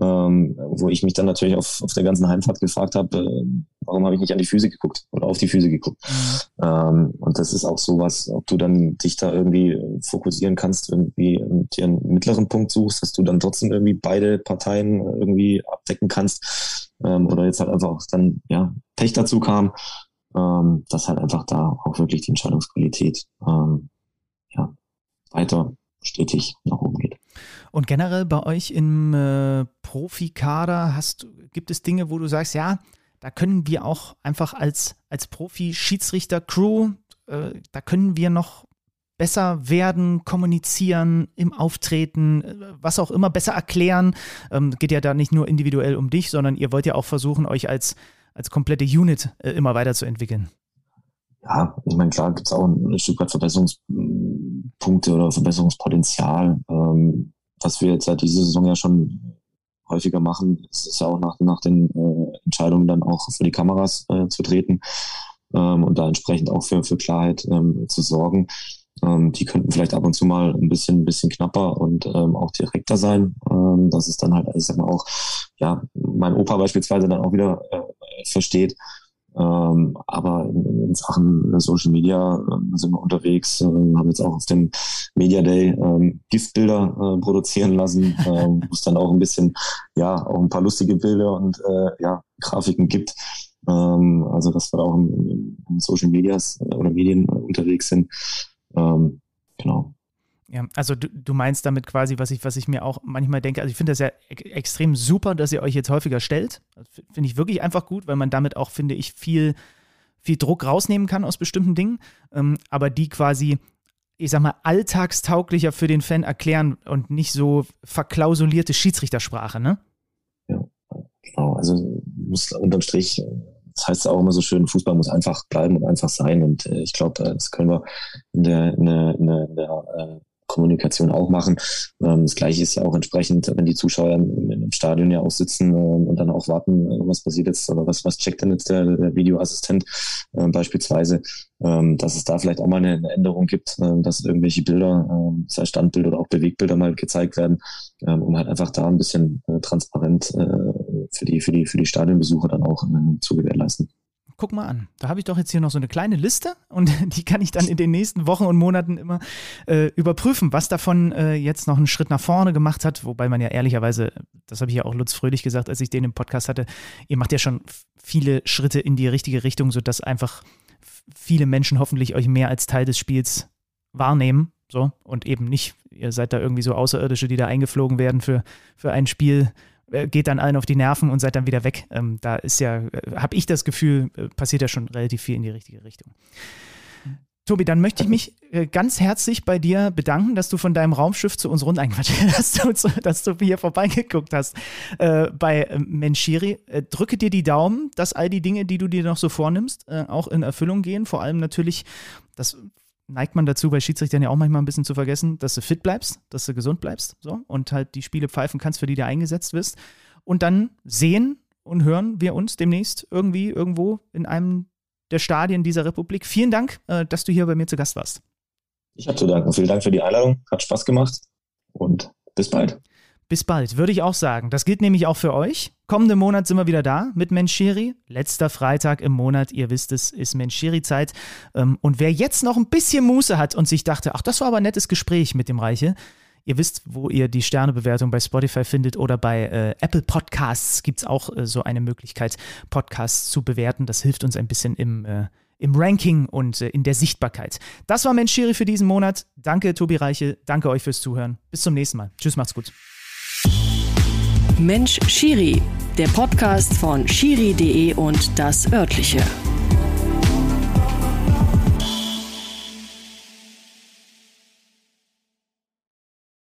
ähm, wo ich mich dann natürlich auf, auf der ganzen Heimfahrt gefragt habe, äh, warum habe ich nicht an die Füße geguckt oder auf die Füße geguckt. Mhm. Ähm, und das ist auch sowas, ob du dann dich da irgendwie fokussieren kannst, irgendwie dir einen mittleren Punkt suchst, dass du dann trotzdem irgendwie beide Parteien irgendwie abdecken kannst ähm, oder jetzt halt einfach dann ja Pech dazu kam, ähm, dass halt einfach da auch wirklich die Entscheidungsqualität ähm, ja, weiter stetig nach oben geht. Und generell bei euch im äh, Profikader hast, gibt es Dinge, wo du sagst, ja, da können wir auch einfach als, als Profi-Schiedsrichter-Crew, äh, da können wir noch besser werden, kommunizieren, im Auftreten, äh, was auch immer, besser erklären. Ähm, geht ja da nicht nur individuell um dich, sondern ihr wollt ja auch versuchen, euch als, als komplette Unit äh, immer weiterzuentwickeln. Ja, ich meine, klar gibt es auch ein Stück weit Verbesserungspunkte oder Verbesserungspotenzial. Ähm, was wir jetzt seit dieser Saison ja schon häufiger machen, ist es ja auch nach, nach den äh, Entscheidungen dann auch für die Kameras äh, zu treten ähm, und da entsprechend auch für, für Klarheit ähm, zu sorgen. Ähm, die könnten vielleicht ab und zu mal ein bisschen, ein bisschen knapper und ähm, auch direkter sein. Ähm, dass es dann halt, ich sag mal auch, ja, mein Opa beispielsweise dann auch wieder äh, versteht. Ähm, aber in, in Sachen Social Media äh, sind wir unterwegs, äh, haben jetzt auch auf dem Media Day ähm, Giftbilder äh, produzieren lassen, äh, wo es dann auch ein bisschen, ja, auch ein paar lustige Bilder und äh, ja, Grafiken gibt. Ähm, also dass wir auch in, in Social Medias äh, oder Medien äh, unterwegs sind. Ähm, genau. Ja, also du, du meinst damit quasi, was ich, was ich mir auch manchmal denke, also ich finde das ja extrem super, dass ihr euch jetzt häufiger stellt. Finde ich wirklich einfach gut, weil man damit auch, finde ich, viel, viel Druck rausnehmen kann aus bestimmten Dingen, ähm, aber die quasi, ich sag mal, alltagstauglicher für den Fan erklären und nicht so verklausulierte Schiedsrichtersprache, ne? Ja, genau. Also muss unterm Strich das heißt auch immer so schön, Fußball muss einfach bleiben und einfach sein. Und äh, ich glaube, das können wir in der, in der, in der, in der äh, Kommunikation auch machen. Ähm, das gleiche ist ja auch entsprechend, wenn die Zuschauer im, im Stadion ja auch sitzen ähm, und dann auch warten, äh, was passiert jetzt oder was, was checkt denn jetzt der, der Videoassistent äh, beispielsweise, ähm, dass es da vielleicht auch mal eine, eine Änderung gibt, äh, dass irgendwelche Bilder, äh, sei Standbild oder auch Bewegbilder mal gezeigt werden, ähm, um halt einfach da ein bisschen äh, transparent äh, für die, für die, für die Stadionbesucher dann auch äh, zu gewährleisten guck mal an. Da habe ich doch jetzt hier noch so eine kleine Liste und die kann ich dann in den nächsten Wochen und Monaten immer äh, überprüfen, was davon äh, jetzt noch einen Schritt nach vorne gemacht hat. Wobei man ja ehrlicherweise, das habe ich ja auch Lutz Fröhlich gesagt, als ich den im Podcast hatte, ihr macht ja schon viele Schritte in die richtige Richtung, sodass einfach viele Menschen hoffentlich euch mehr als Teil des Spiels wahrnehmen So, und eben nicht, ihr seid da irgendwie so Außerirdische, die da eingeflogen werden für, für ein Spiel, geht dann allen auf die Nerven und seid dann wieder weg. Ähm, da ist ja, äh, habe ich das Gefühl, äh, passiert ja schon relativ viel in die richtige Richtung. Tobi, dann möchte ich mich äh, ganz herzlich bei dir bedanken, dass du von deinem Raumschiff zu uns rund einquartiert hast, dass du hier vorbeigeguckt hast äh, bei äh, Menschiri. Äh, drücke dir die Daumen, dass all die Dinge, die du dir noch so vornimmst, äh, auch in Erfüllung gehen. Vor allem natürlich, das neigt man dazu, bei Schiedsrichtern ja auch manchmal ein bisschen zu vergessen, dass du fit bleibst, dass du gesund bleibst so, und halt die Spiele pfeifen kannst, für die du eingesetzt wirst. Und dann sehen und hören wir uns demnächst irgendwie irgendwo in einem der Stadien dieser Republik. Vielen Dank, äh, dass du hier bei mir zu Gast warst. Ich habe zu danken. Vielen Dank für die Einladung. Hat Spaß gemacht und bis bald. Bis bald, würde ich auch sagen. Das gilt nämlich auch für euch. Kommenden Monat sind wir wieder da mit Menschiri. Letzter Freitag im Monat, ihr wisst es, ist Menschiri-Zeit. Ähm, und wer jetzt noch ein bisschen Muße hat und sich dachte, ach, das war aber ein nettes Gespräch mit dem Reiche, Ihr wisst, wo ihr die Sternebewertung bei Spotify findet oder bei äh, Apple Podcasts gibt es auch äh, so eine Möglichkeit, Podcasts zu bewerten. Das hilft uns ein bisschen im, äh, im Ranking und äh, in der Sichtbarkeit. Das war Mensch Schiri für diesen Monat. Danke, Tobi Reiche. Danke euch fürs Zuhören. Bis zum nächsten Mal. Tschüss, macht's gut. Mensch Schiri, der Podcast von Schiri.de und das örtliche.